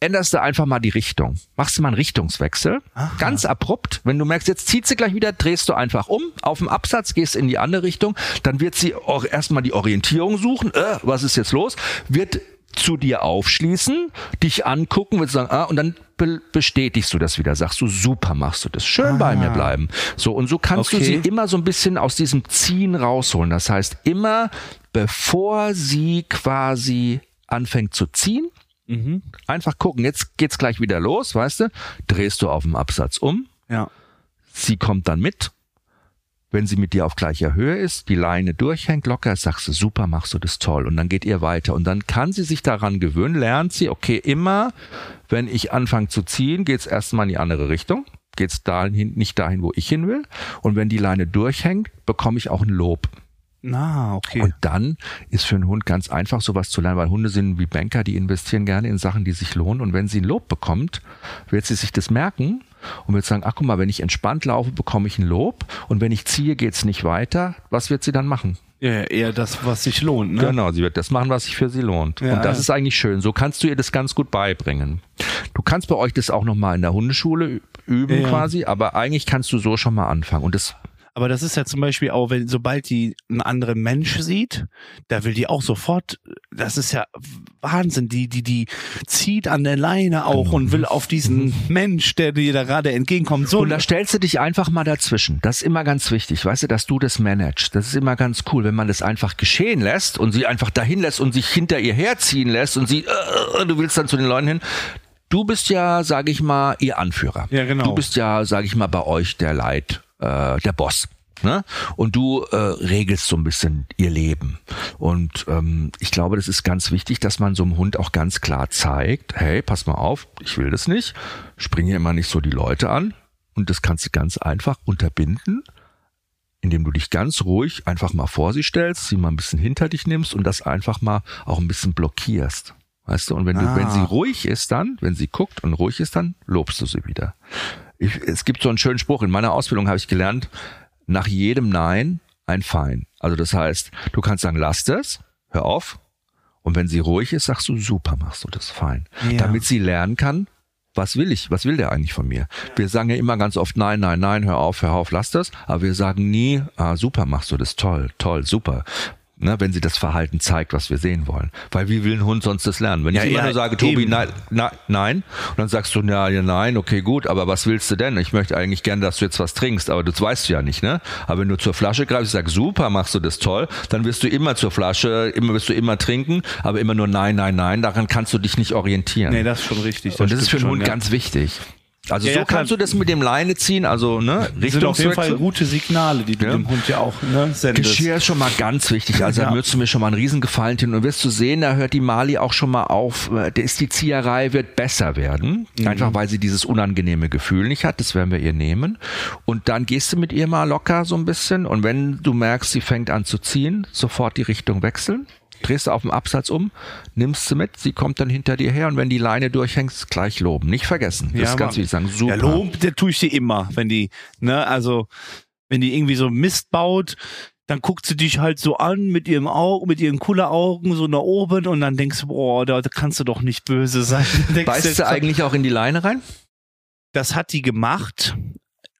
änderst du einfach mal die Richtung. Machst du mal einen Richtungswechsel. Ganz abrupt. Wenn du merkst, jetzt zieht sie gleich wieder, drehst du einfach um, auf dem Absatz, gehst in die andere Richtung. Dann wird sie auch erstmal die Orientierung suchen. Äh, was ist jetzt los? Wird zu dir aufschließen, dich angucken, wird sagen, ah, und dann be bestätigst du das wieder, sagst du, super machst du das, schön bei mir bleiben. So, und so kannst du Okay. sie immer so ein bisschen aus diesem Ziehen rausholen. Das heißt, immer bevor sie quasi anfängt zu ziehen, einfach gucken, jetzt geht's gleich wieder los, weißt du? Drehst du auf dem Absatz um, Ja. sie kommt dann mit. Wenn sie mit dir auf gleicher Höhe ist, die Leine durchhängt locker, sagst du, super, machst du das toll. Und dann geht ihr weiter. Und dann kann sie sich daran gewöhnen, lernt sie, okay, immer, wenn ich anfange zu ziehen, geht's erstmal in die andere Richtung. Geht's dahin, nicht dahin, wo ich hin will. Und wenn die Leine durchhängt, bekomme ich auch ein Lob. Na, okay. Und dann ist für einen Hund ganz einfach, sowas zu lernen, weil Hunde sind wie Banker, die investieren gerne in Sachen, die sich lohnen. Und wenn sie ein Lob bekommt, wird sie sich das merken und wird sagen, ach guck mal, wenn ich entspannt laufe, bekomme ich ein Lob. Und wenn ich ziehe, geht's nicht weiter. Was wird sie dann machen? ja, ja, eher das, was sich lohnt, ne? Genau, sie wird das machen, was sich für sie lohnt. Ja, und das ja. ist eigentlich schön. So kannst du ihr das ganz gut beibringen. Du kannst bei euch das auch nochmal in der Hundeschule üben Ja. quasi, aber eigentlich kannst du so schon mal anfangen. Und das Aber das ist ja zum Beispiel auch, wenn, sobald die einen anderen Mensch sieht, da will die auch sofort, das ist ja Wahnsinn, die, die, die zieht an der Leine auch und will auf diesen Mensch, der dir da gerade entgegenkommt, so. Und da stellst du dich einfach mal dazwischen. Das ist immer ganz wichtig, weißt du, dass du das managst. Das ist immer ganz cool, wenn man das einfach geschehen lässt und sie einfach dahin lässt und sich hinter ihr herziehen lässt und sie, äh, du willst dann zu den Leuten hin. Du bist ja, sage ich mal, ihr Anführer. Ja, genau. Du bist ja, sage ich mal, bei euch der Leit, äh, der Boss. Ne? Und du äh, regelst so ein bisschen ihr Leben. Und ähm, ich glaube, das ist ganz wichtig, dass man so einem Hund auch ganz klar zeigt, hey, pass mal auf, ich will das nicht, spring hier immer nicht so die Leute an. Und das kannst du ganz einfach unterbinden, indem du dich ganz ruhig einfach mal vor sie stellst, sie mal ein bisschen hinter dich nimmst und das einfach mal auch ein bisschen blockierst. Weißt du, und wenn du, Ah. wenn sie ruhig ist dann, wenn sie guckt und ruhig ist, dann lobst du sie wieder. Ich, es gibt so einen schönen Spruch, in meiner Ausbildung habe ich gelernt, nach jedem Nein ein Fein. Also das heißt, du kannst sagen, lass das, hör auf. Und wenn sie ruhig ist, sagst du, super, machst du das fein. Ja. Damit sie lernen kann, was will ich, was will der eigentlich von mir? Wir sagen ja immer ganz oft, nein, nein, nein, hör auf, hör auf, lass das. Aber wir sagen nie, ah, super, machst du das, toll, toll, super. Ne, wenn sie das Verhalten zeigt, was wir sehen wollen. Weil wie will ein Hund sonst das lernen? Wenn Ja, ich immer nur sage, Tobi, nein, nein, nein, und dann sagst du, ja, ja, nein, okay, gut, aber was willst du denn? Ich möchte eigentlich gerne, dass du jetzt was trinkst, aber das weißt du ja nicht, ne? Aber wenn du zur Flasche greifst, ich sag, super, machst du das toll, dann wirst du immer zur Flasche, immer wirst du immer trinken, aber immer nur nein, nein, nein, daran kannst du dich nicht orientieren. nee, das ist schon richtig. und das ist für einen Hund ja. ganz wichtig. Also Ja, so ja, kannst du das mit dem Leine ziehen, also ne, Das sind auf jeden Fall gute Signale, die du Ja. dem Hund ja auch ne, sendest. Geschirr ist schon mal ganz wichtig. Also da würdest du mir schon mal einen Riesengefallen tun. Und wirst du sehen, da hört die Mali auch schon mal auf. äh, Da ist die Zieherei wird besser werden. Mhm. Einfach weil sie dieses unangenehme Gefühl nicht hat. Das werden wir ihr nehmen. Und dann gehst du mit ihr mal locker so ein bisschen. Und wenn du merkst, sie fängt an zu ziehen, sofort die Richtung wechseln. Drehst du auf dem Absatz um, nimmst sie mit, sie kommt dann hinter dir her und wenn die Leine durchhängst, gleich loben. Nicht vergessen. Das ist ganz wichtig sagen. Super. Ja, Lob, der tue ich dir immer, wenn die, ne, also, wenn die irgendwie so Mist baut, dann guckt sie dich halt so an mit ihrem Auge, mit ihren Kulleraugen so nach oben und dann denkst du, boah, da, da kannst du doch nicht böse sein. Beißt du eigentlich auch in die Leine rein? das hat die gemacht.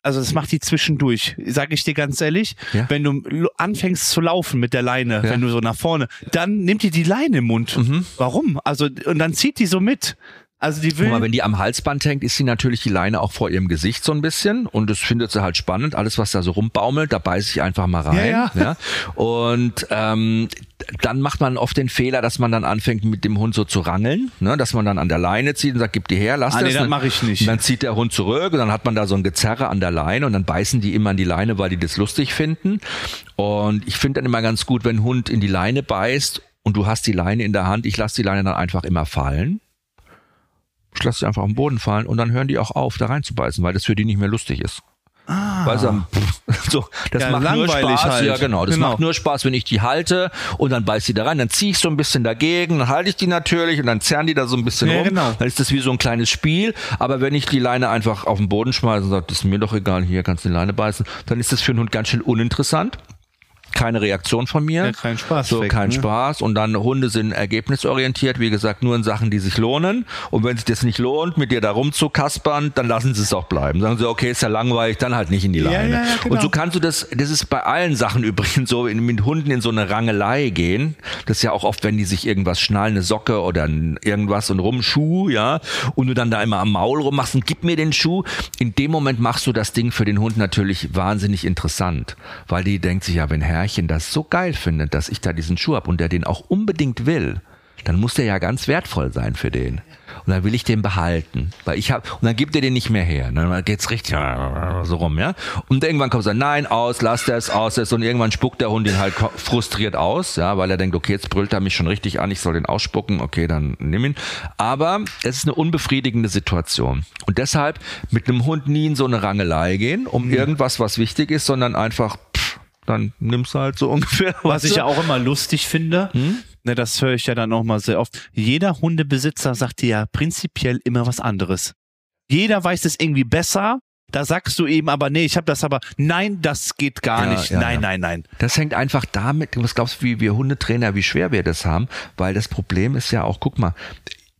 Also das macht die zwischendurch, sage ich dir ganz ehrlich. Ja. Wenn du anfängst zu laufen mit der Leine, Ja. wenn du so nach vorne, dann nimmt die die Leine im Mund. Mhm. Warum? Also und dann zieht die so mit. Also die will. Guck mal, wenn die am Halsband hängt, ist sie natürlich die Leine auch vor ihrem Gesicht so ein bisschen und das findet sie halt spannend. Alles, was da so rumbaumelt, da beiß ich einfach mal rein. Ja, ja. Und ähm, dann macht man oft den Fehler, dass man dann anfängt mit dem Hund so zu rangeln, ne? dass man dann an der Leine zieht und sagt, gib die her, lass Ah, nee, das. das Und mach ich nicht. Und dann zieht der Hund zurück und dann hat man da so ein Gezerre an der Leine und dann beißen die immer an die Leine, weil die das lustig finden. Und ich finde dann immer ganz gut, wenn ein Hund in die Leine beißt und du hast die Leine in der Hand, ich lasse die Leine dann einfach immer fallen. Ich lasse sie einfach auf den Boden fallen und dann hören die auch auf, da reinzubeißen, weil das für die nicht mehr lustig ist. Weil sie am- so, das Ja, macht nur Spaß. halt. Ja, genau. Das Genau. macht nur Spaß, wenn ich die halte und dann beißt die da rein. Dann ziehe ich so ein bisschen dagegen, dann halte ich die natürlich und dann zerren die da so ein bisschen Ja, rum. genau. Dann ist das wie so ein kleines Spiel. Aber wenn ich die Leine einfach auf den Boden schmeiße und sage, das ist mir doch egal, hier kannst du die Leine beißen, dann ist das für einen Hund ganz schön uninteressant. Keine Reaktion von mir. Ja, kein Spaß So, weg, kein ne? Spaß. Und dann Hunde sind ergebnisorientiert, wie gesagt, nur in Sachen, die sich lohnen. Und wenn sich das nicht lohnt, mit dir da rumzukaspern, dann lassen sie es auch bleiben. Sagen sie, okay, ist ja langweilig, dann halt nicht in die Leine. ja, ja, genau. Und so kannst du das, das ist bei allen Sachen übrigens so, wenn mit Hunden in so eine Rangelei gehen. Das ist ja auch oft, wenn die sich irgendwas schnallen, eine Socke oder irgendwas und rum, Schuh, ja, und du dann da immer am Maul rummachst und gib mir den Schuh. In dem Moment machst du das Ding für den Hund natürlich wahnsinnig interessant, weil die denkt sich, ja, wenn Herrchen das so geil findet, dass ich da diesen Schuh hab und der den auch unbedingt will, dann muss der ja ganz wertvoll sein für den. Und dann will ich den behalten, weil ich hab und dann gibt er den nicht mehr her. Ne? Dann geht's richtig so rum, ja. Und irgendwann kommt er, nein, aus, lass das, aus das und irgendwann spuckt der Hund ihn halt frustriert aus, ja, weil er denkt, okay, jetzt brüllt er mich schon richtig an, ich soll den ausspucken, okay, dann nimm ihn. Aber es ist eine unbefriedigende Situation und deshalb mit einem Hund nie in so eine Rangelei gehen, um irgendwas, was wichtig ist, sondern einfach dann nimmst du halt so ungefähr. Was ich du- ja auch immer lustig finde, ne, das höre ich ja dann auch mal sehr oft. Jeder Hundebesitzer sagt dir ja prinzipiell immer was anderes. Jeder weiß es irgendwie besser. Da sagst du eben aber, nee, ich habe das aber, nein, das geht gar Ja, nicht. ja, nein, ja. nein, nein. Das hängt einfach damit, was glaubst du, wie wir Hundetrainer, wie schwer wir das haben? Weil das Problem ist ja auch, guck mal,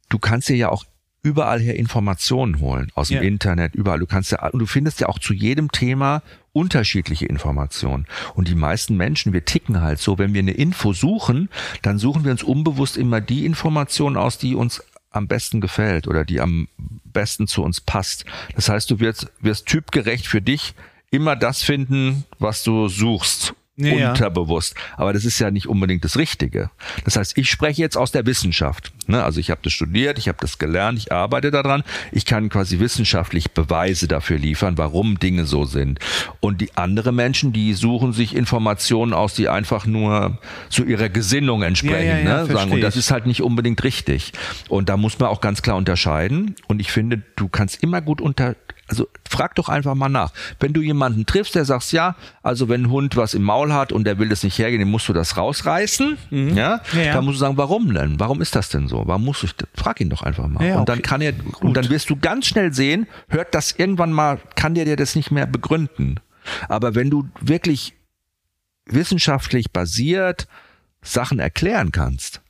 du kannst dir ja auch überall her Informationen holen, aus dem Ja. Internet, überall. Du kannst ja, und du findest ja auch zu jedem Thema unterschiedliche Informationen. Und die meisten Menschen, wir ticken halt so, wenn wir eine Info suchen, dann suchen wir uns unbewusst immer die Informationen aus, die uns am besten gefällt oder die am besten zu uns passt. Das heißt, du wirst, wirst typgerecht für dich immer das finden, was du suchst. Ja, ja. unterbewusst. Aber das ist ja nicht unbedingt das Richtige. Das heißt, ich spreche jetzt aus der Wissenschaft. Ne? Also ich habe das studiert, ich habe das gelernt, ich arbeite daran. Ich kann quasi wissenschaftlich Beweise dafür liefern, warum Dinge so sind. Und die andere Menschen, die suchen sich Informationen aus, die einfach nur zu ihrer Gesinnung entsprechen. Ja, ja, ja, ne? Sagen. Und das ist halt nicht unbedingt richtig. Und da muss man auch ganz klar unterscheiden. Und ich finde, du kannst immer gut unter, also frag doch einfach mal nach. Wenn du jemanden triffst, der sagst, ja, also wenn ein Hund was im Maul hat und der will das nicht hergehen, dann musst du das rausreißen. Ja? Mhm. Ja, ja. Dann musst du sagen, warum denn? Warum ist das denn so? Warum musst du, frag ihn doch einfach mal. Ja, und dann okay. kann er, und dann wirst du ganz schnell sehen, hört das irgendwann mal, kann der dir das nicht mehr begründen. Aber wenn du wirklich wissenschaftlich basiert Sachen erklären kannst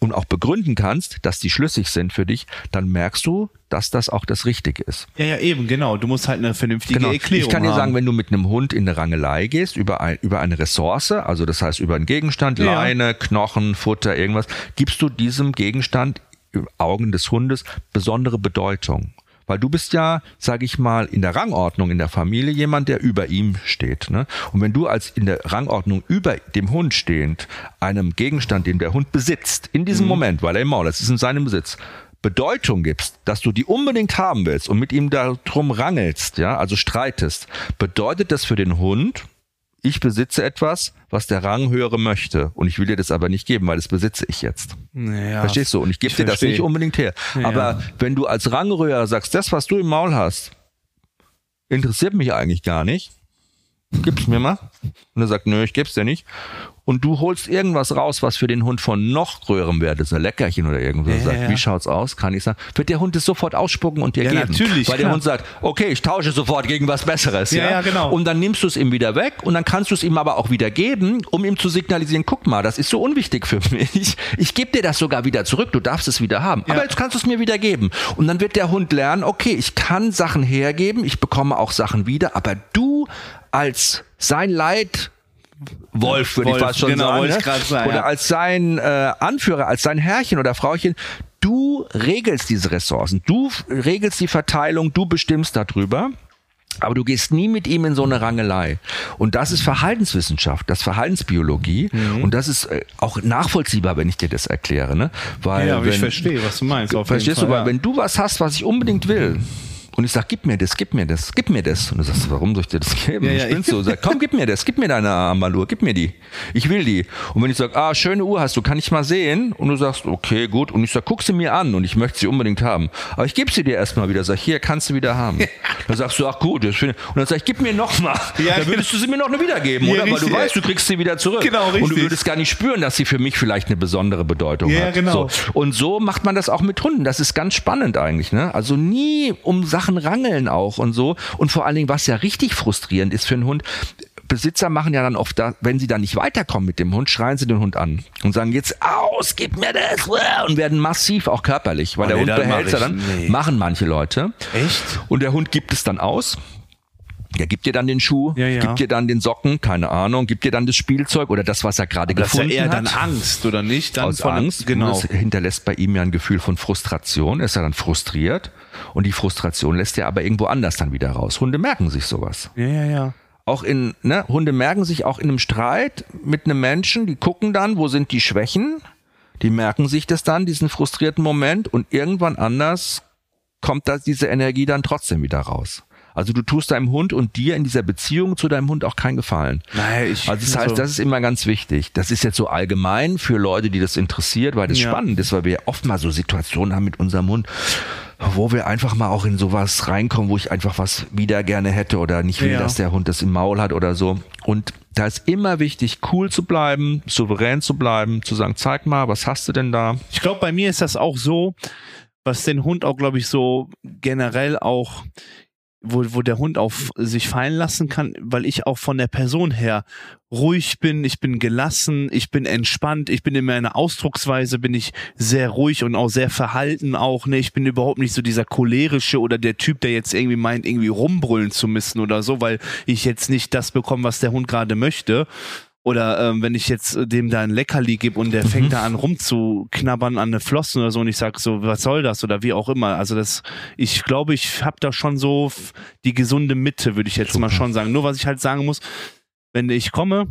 und auch begründen kannst, dass die schlüssig sind für dich, dann merkst du, dass das auch das Richtige ist. Ja, ja, eben, genau. Du musst halt eine vernünftige Genau. Erklärung Ich kann dir haben. sagen, wenn du mit einem Hund in eine Rangelei gehst, über, ein, über eine Ressource, also das heißt über einen Gegenstand, Ja. Leine, Knochen, Futter, irgendwas, gibst du diesem Gegenstand im Augen des Hundes besondere Bedeutung. Weil du bist ja, sage ich mal, in der Rangordnung in der Familie jemand, der über ihm steht. Ne? Und wenn du als in der Rangordnung über dem Hund stehend einem Gegenstand, den der Hund besitzt, in diesem Moment, weil er im Maul ist, ist in seinem Besitz, Bedeutung gibst, dass du die unbedingt haben willst und mit ihm darum rangelst, ja, also streitest, bedeutet das für den Hund, ich besitze etwas, was der Ranghöhere möchte und ich will dir das aber nicht geben, weil das besitze ich jetzt. ja, Verstehst du? Und ich gebe dir das verstehe. nicht unbedingt her. Ja. Aber wenn du als Rangröhrer sagst, das, was du im Maul hast, interessiert mich eigentlich gar nicht, gib's mir mal. Und er sagt, nö, ich geb's dir nicht. Und du holst irgendwas raus, was für den Hund von noch größerem Wert ist, ein Leckerchen oder irgendwas. Ja, sagt, ja. wie schaut's aus? Kann ich sagen. Wird der Hund es sofort ausspucken und dir Ja, geben. natürlich, Weil der klar. Hund sagt, okay, ich tausche sofort gegen was Besseres. Ja, ja, genau. Und dann nimmst du es ihm wieder weg und dann kannst du es ihm aber auch wieder geben, um ihm zu signalisieren, guck mal, das ist so unwichtig für mich. Ich gebe dir das sogar wieder zurück, du darfst es wieder haben. Ja. Aber jetzt kannst du es mir wieder geben. Und dann wird der Hund lernen, okay, ich kann Sachen hergeben, ich bekomme auch Sachen wieder, aber du als sein Leid Wolf, würde ich fast schon genau, sagen. ne? sagen, oder ja. als sein äh, Anführer, als sein Herrchen oder Frauchen. Du regelst diese Ressourcen, du regelst die Verteilung, du bestimmst darüber. Aber du gehst nie mit ihm in so eine Rangelei. Und das ist Verhaltenswissenschaft, das ist Verhaltensbiologie. Mhm. Und das ist äh, auch nachvollziehbar, wenn ich dir das erkläre. Ne? Weil Ja, wenn, ich verstehe, was du meinst. Verstehst Fall, du, weil ja. wenn du was hast, was ich unbedingt will, und ich sag, gib mir das, gib mir das, gib mir das. Und du sagst, warum soll ich dir das geben? Ja, ja, ich bin so. Sag, komm, gib mir das, gib mir deine Armbanduhr, gib mir die. Ich will die. Und wenn ich sag, ah, schöne Uhr hast du, kann ich mal sehen? Und du sagst, okay, gut. Und ich sag, guck sie mir an und ich möchte sie unbedingt haben. Aber ich gebe sie dir erstmal wieder. Sag, hier, kannst du wieder haben. Dann sagst du, ach gut, das finde ich. Und dann sag ich, gib mir noch mal. Ja, dann würdest du sie mir noch eine wiedergeben, Ja, oder? Weil richtig. du weißt, du kriegst sie wieder zurück. Genau, Und du richtig. würdest gar nicht spüren, dass sie für mich vielleicht eine besondere Bedeutung Ja, hat. genau. So. Und so macht man das auch mit Hunden. Das ist ganz spannend eigentlich. Ne? Also nie um Sachen rangeln auch und so. Und vor allen Dingen, was ja richtig frustrierend ist für einen Hund, Besitzer machen ja dann oft, da, wenn sie dann nicht weiterkommen mit dem Hund, schreien sie den Hund an und sagen jetzt aus, gib mir das und werden massiv auch körperlich, weil Oh, der nee, Hund behält ja dann, nicht. machen manche Leute. Echt? Und der Hund gibt es dann aus. Der gibt dir dann den Schuh, Ja, ja. gibt dir dann den Socken, keine Ahnung, gibt dir dann das Spielzeug oder das, was er gerade Das ist ja gefunden eher hat dann Angst, oder nicht? Dann aus von- Angst. Genau. Das hinterlässt bei ihm ja ein Gefühl von Frustration. Er ist ja dann frustriert. Und die Frustration lässt er aber irgendwo anders dann wieder raus. Hunde merken sich sowas. Ja, ja, ja. Auch in, ne, Hunde merken sich auch in einem Streit mit einem Menschen, die gucken dann, wo sind die Schwächen. Die merken sich das dann, diesen frustrierten Moment. Und irgendwann anders kommt da diese Energie dann trotzdem wieder raus. Also du tust deinem Hund und dir in dieser Beziehung zu deinem Hund auch keinen Gefallen. Nein, ich Also das heißt, das ist immer ganz wichtig. Das ist jetzt so allgemein für Leute, die das interessiert, weil das Ja. spannend ist, weil wir oft mal so Situationen haben mit unserem Hund, wo wir einfach mal auch in sowas reinkommen, wo ich einfach was wieder gerne hätte oder nicht will, Ja. dass der Hund das im Maul hat oder so. Und da ist immer wichtig, cool zu bleiben, souverän zu bleiben, zu sagen, zeig mal, was hast du denn da? Ich glaube, bei mir ist das auch so, was den Hund auch, glaube ich, so generell auch, wo, wo der Hund auf sich fallen lassen kann, weil ich auch von der Person her ruhig bin, ich bin gelassen, ich bin entspannt, ich bin in meiner Ausdrucksweise, bin ich sehr ruhig und auch sehr verhalten auch, ne, ich bin überhaupt nicht so dieser cholerische oder der Typ, der jetzt irgendwie meint, irgendwie rumbrüllen zu müssen oder so, weil ich jetzt nicht das bekomme, was der Hund gerade möchte. Oder ähm, wenn ich jetzt äh, dem da ein Leckerli gebe und der Mhm. fängt da an rumzuknabbern an eine Flossen oder so und ich sag so, was soll das oder wie auch immer. Also das, ich glaube, ich habe da schon so die gesunde Mitte, würde ich jetzt mal schon sagen. Nur was ich halt sagen muss, wenn ich komme,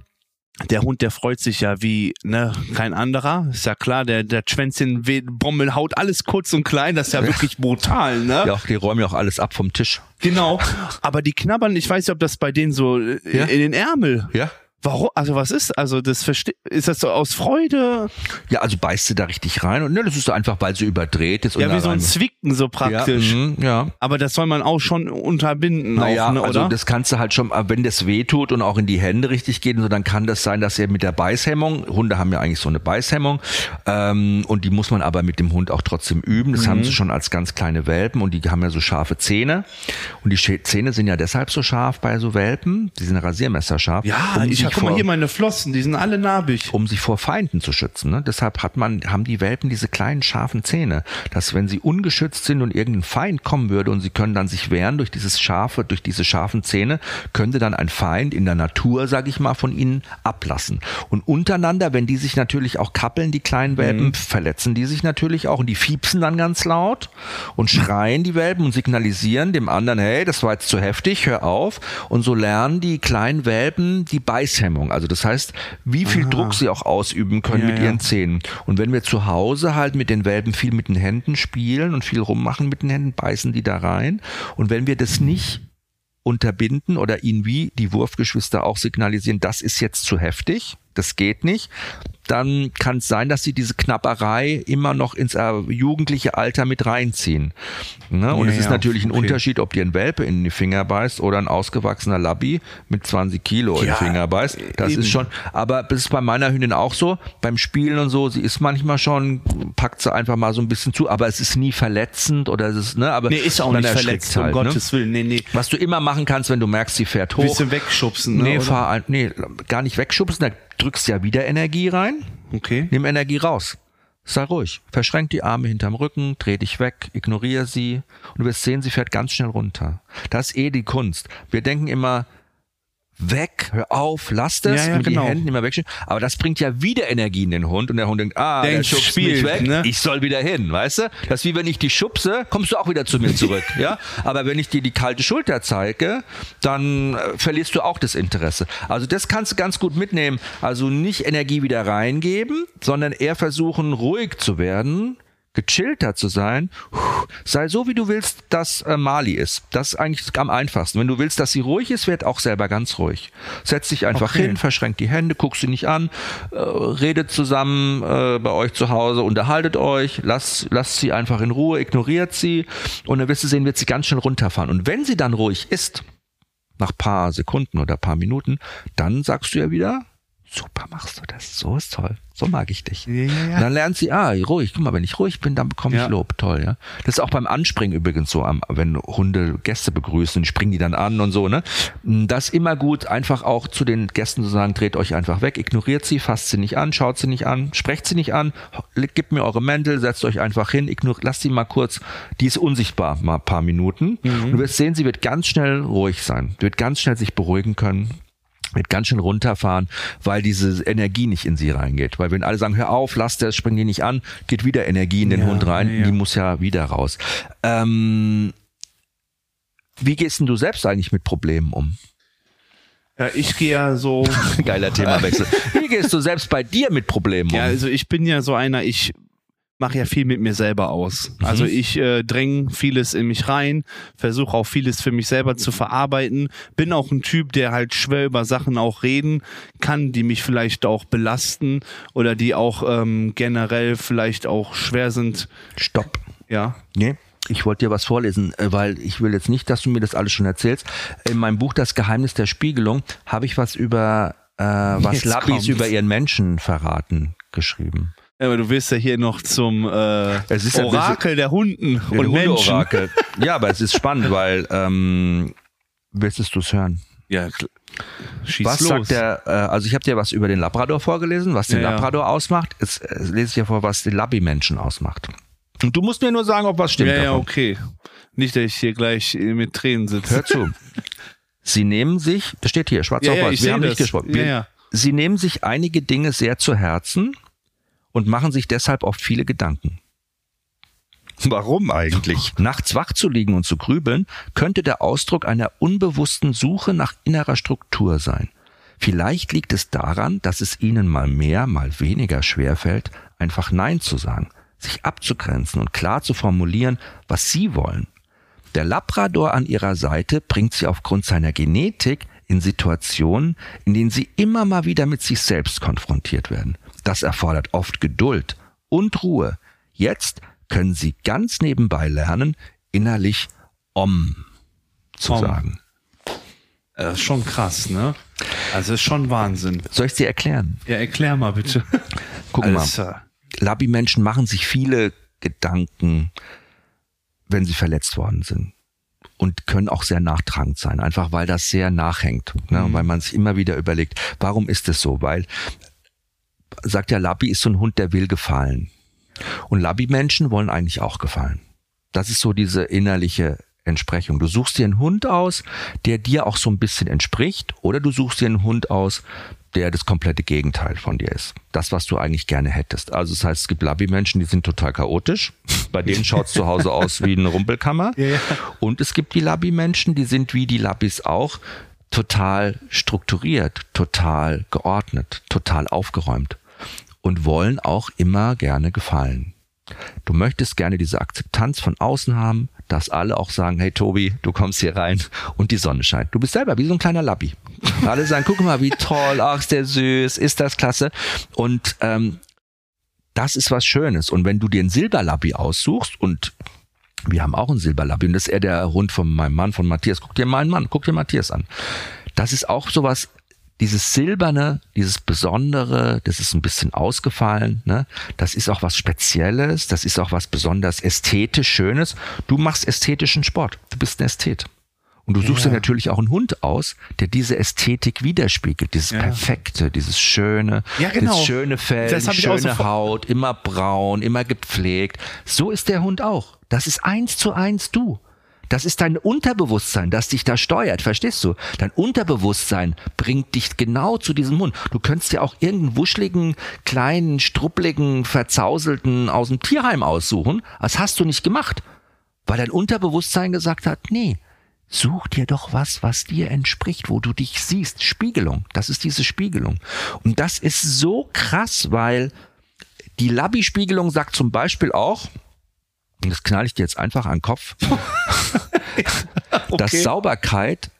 der Hund, der freut sich ja wie ne, kein anderer. Ist ja klar, der, der Schwänzchen, Bommel haut alles kurz und klein, das ist ja wirklich brutal, ne? Ja, die räumen ja auch alles ab vom Tisch. Genau. Aber die knabbern, ich weiß nicht, ob das bei denen so äh, Ja. in den Ärmel. Ja? Warum? Also was ist? Also das verste ist das so aus Freude? Ja, also beißt sie da richtig rein und ne, das ist so einfach, weil sie überdreht ist. Ja, wie so ein Zwicken so praktisch. Ja, mhm, ja. Aber das soll man auch schon unterbinden, Naja, auch, ne, also oder? das kannst du halt schon, wenn das weh tut und auch in die Hände richtig geht, so, dann kann das sein, dass er mit der Beißhemmung, Hunde haben ja eigentlich so eine Beißhemmung, ähm, und die muss man aber mit dem Hund auch trotzdem üben. Das Mhm. haben sie schon als ganz kleine Welpen und die haben ja so scharfe Zähne. Und die Zähne sind ja deshalb so scharf bei so Welpen, die sind rasiermesserscharf. ja, um ich sich guck mal vor- hier meine Flossen, die sind alle narbig. um sich vor Feinden zu schützen. Ne? Deshalb hat man, haben die Welpen diese kleinen scharfen Zähne, dass wenn sie ungeschützt sind und irgendein Feind kommen würde und sie können dann sich wehren durch dieses scharfe, durch diese scharfen Zähne, könnte dann ein Feind in der Natur, sag ich mal, von ihnen ablassen. Und untereinander, wenn die sich natürlich auch kappeln, die kleinen Welpen, verletzen die sich natürlich auch und die fiepsen dann ganz laut und schreien die Welpen und signalisieren dem anderen, hey, das war jetzt zu heftig, hör auf. Und so lernen die kleinen Welpen die Beißhemmung. Also das heißt, wie viel Druck sie auch ausüben können Ja, mit ja. ihren Zähnen. Und wenn wir zu Hause halt mit den Welpen viel mit den Händen spielen und viel rummachen mit den Händen, beißen die da rein. Und wenn wir das nicht unterbinden oder ihnen wie die Wurfgeschwister auch signalisieren, das ist jetzt zu heftig, das geht nicht, dann kann es sein, dass sie diese Knapperei immer noch ins äh, jugendliche Alter mit reinziehen. Ne? Und Ja, es ist ja, natürlich ein okay. Unterschied, ob dir ein Welpe in die Finger beißt oder ein ausgewachsener Labby mit 20 Kilo in Ja, die Finger beißt. Das eben. ist schon, aber das ist bei meiner Hündin auch so, beim Spielen und so, sie ist manchmal schon, packt sie einfach mal so ein bisschen zu, aber es ist nie verletzend oder es ist, ne, aber Nee, ist auch nicht verletzt, um halt, ne? Gottes Willen. Nee, nee. Was du immer machen kannst, wenn du merkst, sie fährt hoch. Bisschen wegschubsen, ne, Nee, fahr ein, nee, gar nicht wegschubsen, da drückst ja wieder Energie rein. Okay. Nimm Energie raus. Sei ruhig. Verschränk die Arme hinterm Rücken, dreh dich weg, ignoriere sie und du wirst sehen, sie fährt ganz schnell runter. Das ist eh die Kunst. Wir denken immer, weg, hör auf, lass das, Ja, ja, mit genau. die Händen immer wegschieben. Aber das bringt ja wieder Energie in den Hund und der Hund denkt, ah, der Denkt, schubst spielt, mich weg, ne? ich soll wieder hin, weißt du? Das ist wie wenn ich dich schubse, kommst du auch wieder zu mir zurück, ja? Aber wenn ich dir die kalte Schulter zeige, dann äh, verlierst du auch das Interesse. Also das kannst du ganz gut mitnehmen. Also nicht Energie wieder reingeben, sondern eher versuchen, ruhig zu werden, gechillter zu sein. Sei so, wie du willst, dass äh, Mali ist. Das ist eigentlich am einfachsten. Wenn du willst, dass sie ruhig ist, werd auch selber ganz ruhig. Setz dich einfach Okay. hin, verschränk die Hände, guck sie nicht an, äh, redet zusammen äh, bei euch zu Hause, unterhaltet euch, lasst, lasst sie einfach in Ruhe, ignoriert sie und dann wirst du sehen, wird sie ganz schnell runterfahren. Und wenn sie dann ruhig ist, nach paar Sekunden oder paar Minuten, dann sagst du ja wieder, super machst du das, so ist toll, so mag ich dich. Ja, ja, ja. Und dann lernt sie, ah, ruhig, guck mal, wenn ich ruhig bin, dann bekomme ich. Lob, toll, ja. Das ist auch beim Anspringen übrigens so, am- wenn Hunde Gäste begrüßen, springen die dann an und so, ne. Das ist immer gut, einfach auch zu den Gästen zu sagen, dreht euch einfach weg, ignoriert sie, fasst sie nicht an, schaut sie nicht an, sprecht sie nicht an, gebt mir eure Mäntel, setzt euch einfach hin, ignoriert, lasst sie mal kurz, die ist unsichtbar, mal ein paar Minuten. Und du wirst sehen, sie wird ganz schnell ruhig sein, wird ganz schnell sich beruhigen können wird ganz schön runterfahren, weil diese Energie nicht in sie reingeht. Weil wenn alle sagen, hör auf, lass das, spring die nicht an, geht wieder Energie in den Ja, Hund rein, ja, ja. die muss ja wieder raus. Ähm, wie gehst denn du selbst eigentlich mit Problemen um? Ja, ich gehe ja so. Geiler Themawechsel. Wie gehst du selbst bei dir mit Problemen um? Ja, also ich bin ja so einer, ich mache ja viel mit mir selber aus. Mhm. Also ich äh, dränge vieles in mich rein, versuche auch vieles für mich selber zu verarbeiten. Bin auch ein Typ, der halt schwer über Sachen auch reden kann, die mich vielleicht auch belasten oder die auch ähm, generell vielleicht auch schwer sind. Stopp. Ja. Nee. Ich wollte dir was vorlesen, äh, weil ich will jetzt nicht, dass du mir das alles schon erzählst. In meinem Buch Das Geheimnis der Spiegelung habe ich was über äh, was Jetzt kommt's. über ihren Menschen verraten geschrieben. Aber du wirst ja hier noch zum äh, ja Orakel der Hunden Ja, und der Menschen. Hundeorakel. Ja, aber es ist spannend, weil ähm, willst du es hören? Ja, schieß was los. sagt der? Äh, also ich habe dir was über den Labrador vorgelesen, was den Ja, ja. Labrador ausmacht. Jetzt äh, lese ich dir vor, was den Labby-Menschen ausmacht. Und du musst mir nur sagen, ob was stimmt. ja, ja, davon. okay. Nicht, dass ich hier gleich äh, mit Tränen sitze. Hör zu. Sie nehmen sich, das steht hier, schwarz Ja, auf ja, weiß, wir haben nicht das. gesprochen. Ja, Wir, ja. Sie nehmen sich einige Dinge sehr zu Herzen und machen sich deshalb oft viele Gedanken. Warum eigentlich? Nachts wach zu liegen und zu grübeln könnte der Ausdruck einer unbewussten Suche nach innerer Struktur sein. Vielleicht liegt es daran, dass es ihnen mal mehr, mal weniger schwerfällt, einfach Nein zu sagen, sich abzugrenzen und klar zu formulieren, was sie wollen. Der Labrador an ihrer Seite bringt sie aufgrund seiner Genetik in Situationen, in denen sie immer mal wieder mit sich selbst konfrontiert werden. Das erfordert oft Geduld und Ruhe. Jetzt können sie ganz nebenbei lernen, innerlich Om zu Om. sagen. Das ist schon krass, ne? Also ist schon Wahnsinn. Soll ich dir erklären? Ja, erklär mal bitte. Guck mal. Alter. Labi-Menschen machen sich viele Gedanken, wenn sie verletzt worden sind. Und können auch sehr nachtragend sein, einfach weil das sehr nachhängt. Ne? Mhm. Weil man sich immer wieder überlegt, warum ist es so? Weil, sagt ja, Labi ist so ein Hund, der will gefallen. Und Labi-Menschen wollen eigentlich auch gefallen. Das ist so diese innerliche Entsprechung. Du suchst dir einen Hund aus, der dir auch so ein bisschen entspricht, oder du suchst dir einen Hund aus, der das komplette Gegenteil von dir ist. Das, was du eigentlich gerne hättest. Also das heißt, es gibt Labi-Menschen, die sind total chaotisch. Bei denen schaut es zu Hause aus wie eine Rumpelkammer. Ja, ja. Und es gibt die Labi-Menschen, die sind wie die Labis auch total strukturiert, total geordnet, total aufgeräumt und wollen auch immer gerne gefallen. Du möchtest gerne diese Akzeptanz von außen haben, dass alle auch sagen, hey Tobi, du kommst hier rein und die Sonne scheint. Du bist selber wie so ein kleiner Lappi. Alle sagen, guck mal, wie toll, ach, ist der süß, ist das klasse. Und ähm, das ist was Schönes. Und wenn du dir einen Silberlappi aussuchst und wir haben auch einen Silberlappi und das ist eher der Hund von meinem Mann, von Matthias. Guck dir meinen Mann, guck dir Matthias an. Das ist auch sowas, dieses Silberne, dieses Besondere, das ist ein bisschen ausgefallen, ne? Das ist auch was Spezielles, das ist auch was besonders ästhetisch Schönes. Du machst ästhetischen Sport. Du bist ein Ästhet. Und du suchst Ja. dir natürlich auch einen Hund aus, der diese Ästhetik widerspiegelt, dieses Ja. Perfekte, dieses Schöne, Ja, genau. das schöne Fell, Das schöne sofort- Haut, immer braun, immer gepflegt. So ist der Hund auch. Das ist eins zu eins du. Das ist dein Unterbewusstsein, das dich da steuert, verstehst du? Dein Unterbewusstsein bringt dich genau zu diesem Hund. Du könntest dir auch irgendeinen wuscheligen, kleinen, struppligen, verzauselten aus dem Tierheim aussuchen. Das hast du nicht gemacht, weil dein Unterbewusstsein gesagt hat, nee, Such dir doch was, was dir entspricht, wo du dich siehst. Spiegelung. Das ist diese Spiegelung. Und das ist so krass, weil die Labby-Spiegelung sagt zum Beispiel auch, und das knall ich dir jetzt einfach an den Kopf, dass Sauberkeit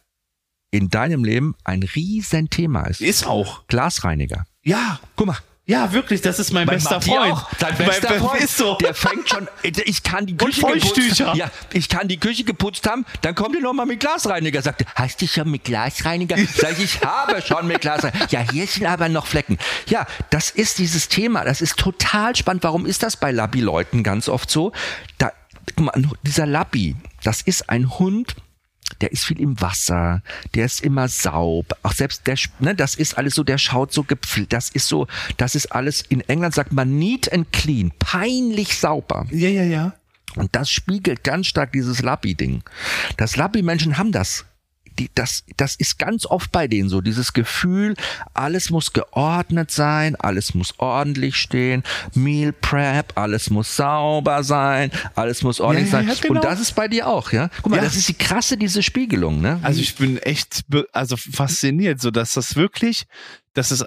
in deinem Leben ein Riesenthema ist. Ist auch. Glasreiniger. Ja, Guck mal. Ja, wirklich, das ist mein Bei bester Matti Freund. Auch. Dein Mein bester be- Freund. Ist so. Der fängt schon, ich kann die Küche geputzt Ja, ich kann die Küche geputzt haben, dann kommt ihr noch mal mit Glasreiniger. Sagt er, hast du schon mit Glasreiniger? Sag ich, ich habe schon mit Glasreiniger. Ja, hier sind aber noch Flecken. Ja, das ist dieses Thema. Das ist total spannend. Warum ist das bei Labby-Leuten ganz oft so? Da, guck mal, dieser Labby, das ist ein Hund, der ist viel im Wasser, der ist immer sauber. Auch selbst der, ne, das ist alles so, der schaut so gepflegt. Das ist so, das ist alles, in England sagt man neat and clean, peinlich sauber. Ja, ja, ja. Und das spiegelt ganz stark dieses Lappi-Ding. Das Lappi-Menschen haben das. Die, das, das ist ganz oft bei denen so, dieses Gefühl, alles muss geordnet sein, alles muss ordentlich stehen, Meal Prep, alles muss sauber sein, alles muss ordentlich Ja, ja, sein. ja, genau. Und das ist bei dir auch, ja? Guck mal, Ja. das ist die krasse, diese Spiegelung, ne? Also ich bin echt also fasziniert, so dass das wirklich, dass es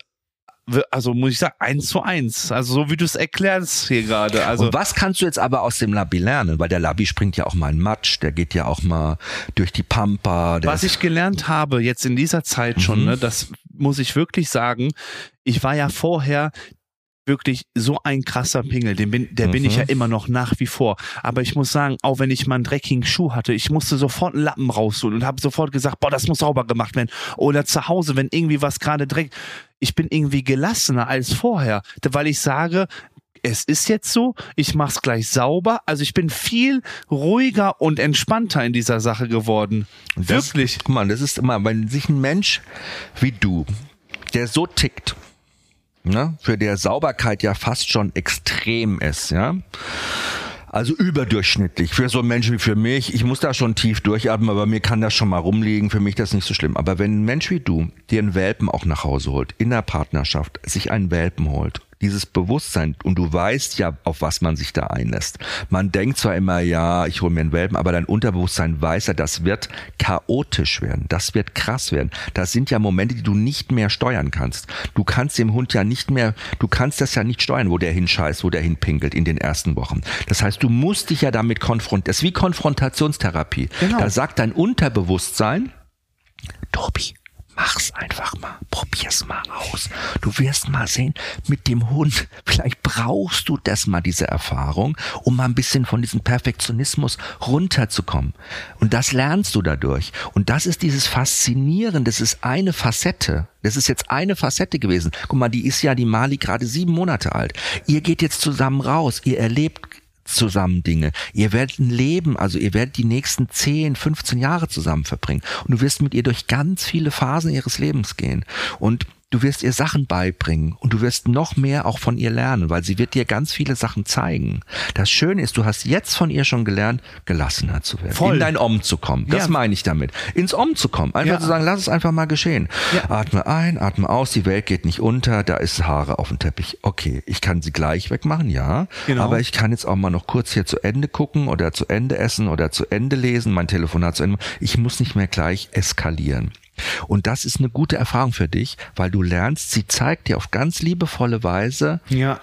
also muss ich sagen, eins zu eins. Also so wie du es erklärst hier gerade. Also und was kannst du jetzt aber aus dem Labby lernen? Weil der Labby springt ja auch mal in Matsch, der geht ja auch mal durch die Pampa. Was ich gelernt habe jetzt in dieser Zeit schon, Mhm. ne, das muss ich wirklich sagen. Ich war ja vorher wirklich so ein krasser Pingel, den bin, der bin ich Mhm. ja immer noch nach wie vor. Aber ich muss sagen, auch wenn ich mal einen dreckigen Schuh hatte, ich musste sofort einen Lappen rausholen und habe sofort gesagt, boah, das muss sauber gemacht werden. Oder zu Hause, wenn irgendwie was gerade dreckig, ich bin irgendwie gelassener als vorher, weil ich sage, es ist jetzt so, ich mach's gleich sauber. Also ich bin viel ruhiger und entspannter in dieser Sache geworden. Das, Wirklich. Guck mal, das ist immer, wenn sich ein Mensch wie du, der so tickt, ne, für der Sauberkeit ja fast schon extrem ist, ja. Also überdurchschnittlich. Für so einen Menschen wie für mich, ich muss da schon tief durchatmen, aber mir kann das schon mal rumliegen. Für mich das nicht so schlimm. Aber wenn ein Mensch wie du dir einen Welpen auch nach Hause holt, in der Partnerschaft, sich einen Welpen holt, dieses Bewusstsein und du weißt ja, auf was man sich da einlässt. Man denkt zwar immer, ja, ich hole mir einen Welpen, aber dein Unterbewusstsein weiß ja, das wird chaotisch werden, das wird krass werden. Das sind ja Momente, die du nicht mehr steuern kannst. Du kannst dem Hund ja nicht mehr, du kannst das ja nicht steuern, wo der hinscheißt, wo der hinpinkelt in den ersten Wochen. Das heißt, du musst dich ja damit konfrontieren. Das ist wie Konfrontationstherapie. Genau. Da sagt dein Unterbewusstsein, Tobi, mach's einfach mal. Probier's mal aus. Du wirst mal sehen, mit dem Hund, vielleicht brauchst du das mal, diese Erfahrung, um mal ein bisschen von diesem Perfektionismus runterzukommen. Und das lernst du dadurch. Und das ist dieses Faszinierende, das ist eine Facette. Das ist jetzt eine Facette gewesen. Guck mal, die ist ja die Mali gerade sieben Monate alt. Ihr geht jetzt zusammen raus, ihr erlebt zusammen Dinge. Ihr werdet ein Leben, also ihr werdet die nächsten 10, 15 Jahre zusammen verbringen. Und du wirst mit ihr durch ganz viele Phasen ihres Lebens gehen. Und du wirst ihr Sachen beibringen und du wirst noch mehr auch von ihr lernen, weil sie wird dir ganz viele Sachen zeigen. Das Schöne ist, du hast jetzt von ihr schon gelernt, gelassener zu werden, Voll. in dein Om zu kommen. Das Ja. meine ich damit. Ins Om zu kommen. Einfach Ja. zu sagen, lass es einfach mal geschehen. Ja. Atme ein, atme aus, die Welt geht nicht unter, da ist Haare auf dem Teppich. Okay, ich kann sie gleich wegmachen, ja. Genau. Aber ich kann jetzt auch mal noch kurz hier zu Ende gucken oder zu Ende essen oder zu Ende lesen, mein Telefonat zu Ende. Ich muss nicht mehr gleich eskalieren. Und das ist eine gute Erfahrung für dich, weil du lernst, sie zeigt dir auf ganz liebevolle Weise Ja.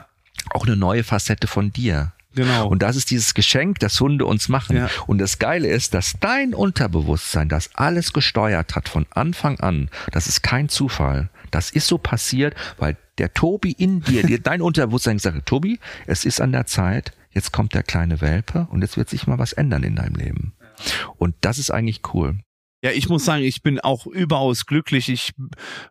auch eine neue Facette von dir. Genau. Und das ist dieses Geschenk, das Hunde uns machen. Ja. Und das Geile ist, dass dein Unterbewusstsein das alles gesteuert hat von Anfang an. Das ist kein Zufall. Das ist so passiert, weil der Tobi in dir, dir dein Unterbewusstsein gesagt hat, Tobi, es ist an der Zeit, jetzt kommt der kleine Welpe und jetzt wird sich mal was ändern in deinem Leben. Und das ist eigentlich cool. Ja, ich muss sagen, ich bin auch überaus glücklich. Ich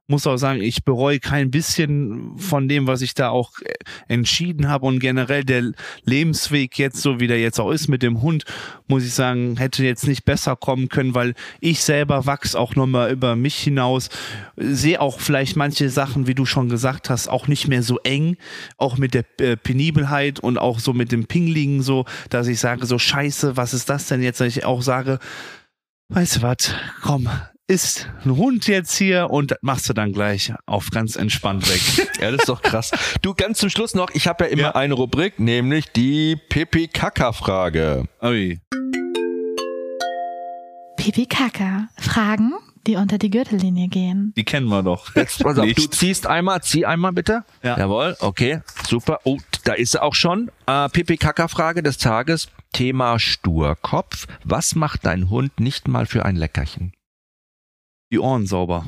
muss auch sagen, ich bereue kein bisschen von dem, was ich da auch äh, entschieden habe. Und generell der Lebensweg jetzt, so wie der jetzt auch ist mit dem Hund, muss ich sagen, hätte jetzt nicht besser kommen können, weil ich selber wachse auch nochmal über mich hinaus, sehe auch vielleicht manche Sachen, wie du schon gesagt hast, auch nicht mehr so eng, auch mit der äh, Penibelheit und auch so mit dem Pinglingen so, dass ich sage, so scheiße, was ist das denn jetzt, dass ich auch sage, weißt du was, komm, ist ein Hund jetzt hier und das machst du dann gleich auf ganz entspannt weg. Ja, das ist doch krass. Du, ganz zum Schluss noch, ich habe ja immer Ja. eine Rubrik, nämlich die Pipi-Kaka-Frage. Ui. Pipi Kaka. Fragen, die unter die Gürtellinie gehen. Die kennen wir doch. Jetzt, pass auf, du ziehst einmal, zieh einmal bitte. Ja. Jawohl, okay, super. Oh, da ist sie auch schon. Äh, Pipi-Kaka-Frage des Tages. Thema Sturkopf. Was macht dein Hund nicht mal für ein Leckerchen? Die Ohren sauber.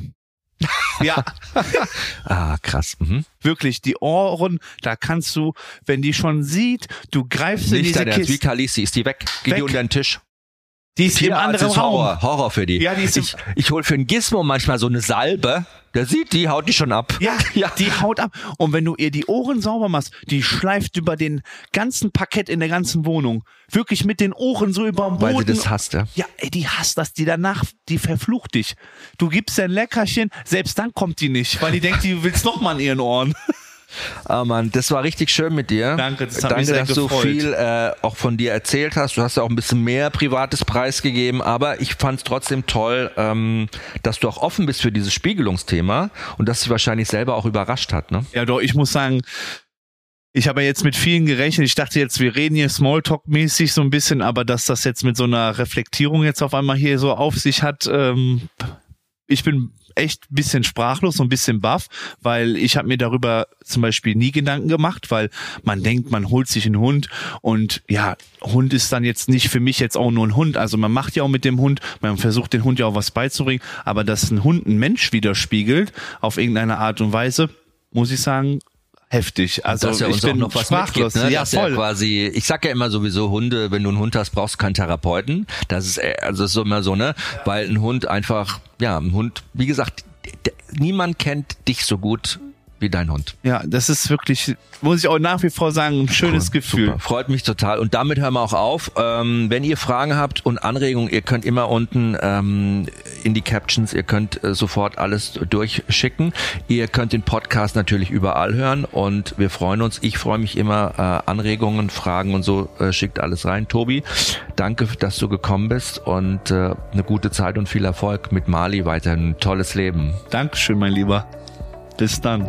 ja, Ah, krass. Mhm. wirklich, die Ohren, da kannst du, wenn die schon sieht, du greifst in Nicht diese dein Ernst, wie Kiste. Khaleesi, ist die weg? Geh Weg. die unter den Tisch. Die ist im anderen Raum. Horror, Horror für die. Ja, die ist ich ich hol für einen Gizmo manchmal so eine Salbe. Der sieht die, haut die schon ab. Ja, ja. die haut ab. Und wenn du ihr die Ohren sauber machst, die schleift über den ganzen Parkett in der ganzen Wohnung. Wirklich mit den Ohren so über dem Boden. Weil sie das hasst, ja. Ja, ey, die hasst das, die danach, die verflucht dich. Du gibst ihr ein Leckerchen, selbst dann kommt die nicht, weil die denkt, du willst noch mal an ihren Ohren. Ah Mann, das war richtig schön mit dir. Danke, das hat Danke, mich sehr dass du gefreut. viel äh, auch von dir erzählt hast. Du hast ja auch ein bisschen mehr privates Preis gegeben, aber ich fand es trotzdem toll, ähm, dass du auch offen bist für dieses Spiegelungsthema und dass dich wahrscheinlich selber auch überrascht hat. Ne? Ja, doch, ich muss sagen, ich habe ja jetzt mit vielen gerechnet. Ich dachte jetzt, wir reden hier Smalltalk-mäßig so ein bisschen, aber dass das jetzt mit so einer Reflektierung jetzt auf einmal hier so auf sich hat, ähm, ich bin echt ein bisschen sprachlos, so ein bisschen baff, weil ich habe mir darüber zum Beispiel nie Gedanken gemacht, weil man denkt, man holt sich einen Hund und ja, Hund ist dann jetzt nicht für mich jetzt auch nur ein Hund. Also man macht ja auch mit dem Hund, man versucht den Hund ja auch was beizubringen, aber dass ein Hund einen Mensch widerspiegelt auf irgendeine Art und Weise, muss ich sagen, heftig. Also dass er ich uns auch bin noch was sprachlos. mitgibt, ne? Ja, dass voll. quasi, ich sag ja immer sowieso Hunde, wenn du einen Hund hast, brauchst du keinen Therapeuten. Das ist äh, also das ist so immer so, ne? Weil ein Hund einfach, ja, ein Hund, wie gesagt, niemand kennt dich so gut wie dein Hund. Ja, das ist wirklich, muss ich auch nach wie vor sagen, ein schönes Cool, Gefühl. Super. Freut mich total. Und damit hören wir auch auf. Ähm, wenn ihr Fragen habt und Anregungen, ihr könnt immer unten ähm, in die Captions, ihr könnt äh, sofort alles durchschicken. Ihr könnt den Podcast natürlich überall hören und wir freuen uns. Ich freue mich immer. Äh, Anregungen, Fragen und so äh, schickt alles rein. Tobi, danke, dass du gekommen bist und äh, eine gute Zeit und viel Erfolg mit Mali. Weiterhin ein tolles Leben. Dankeschön, mein Lieber. Bis dann.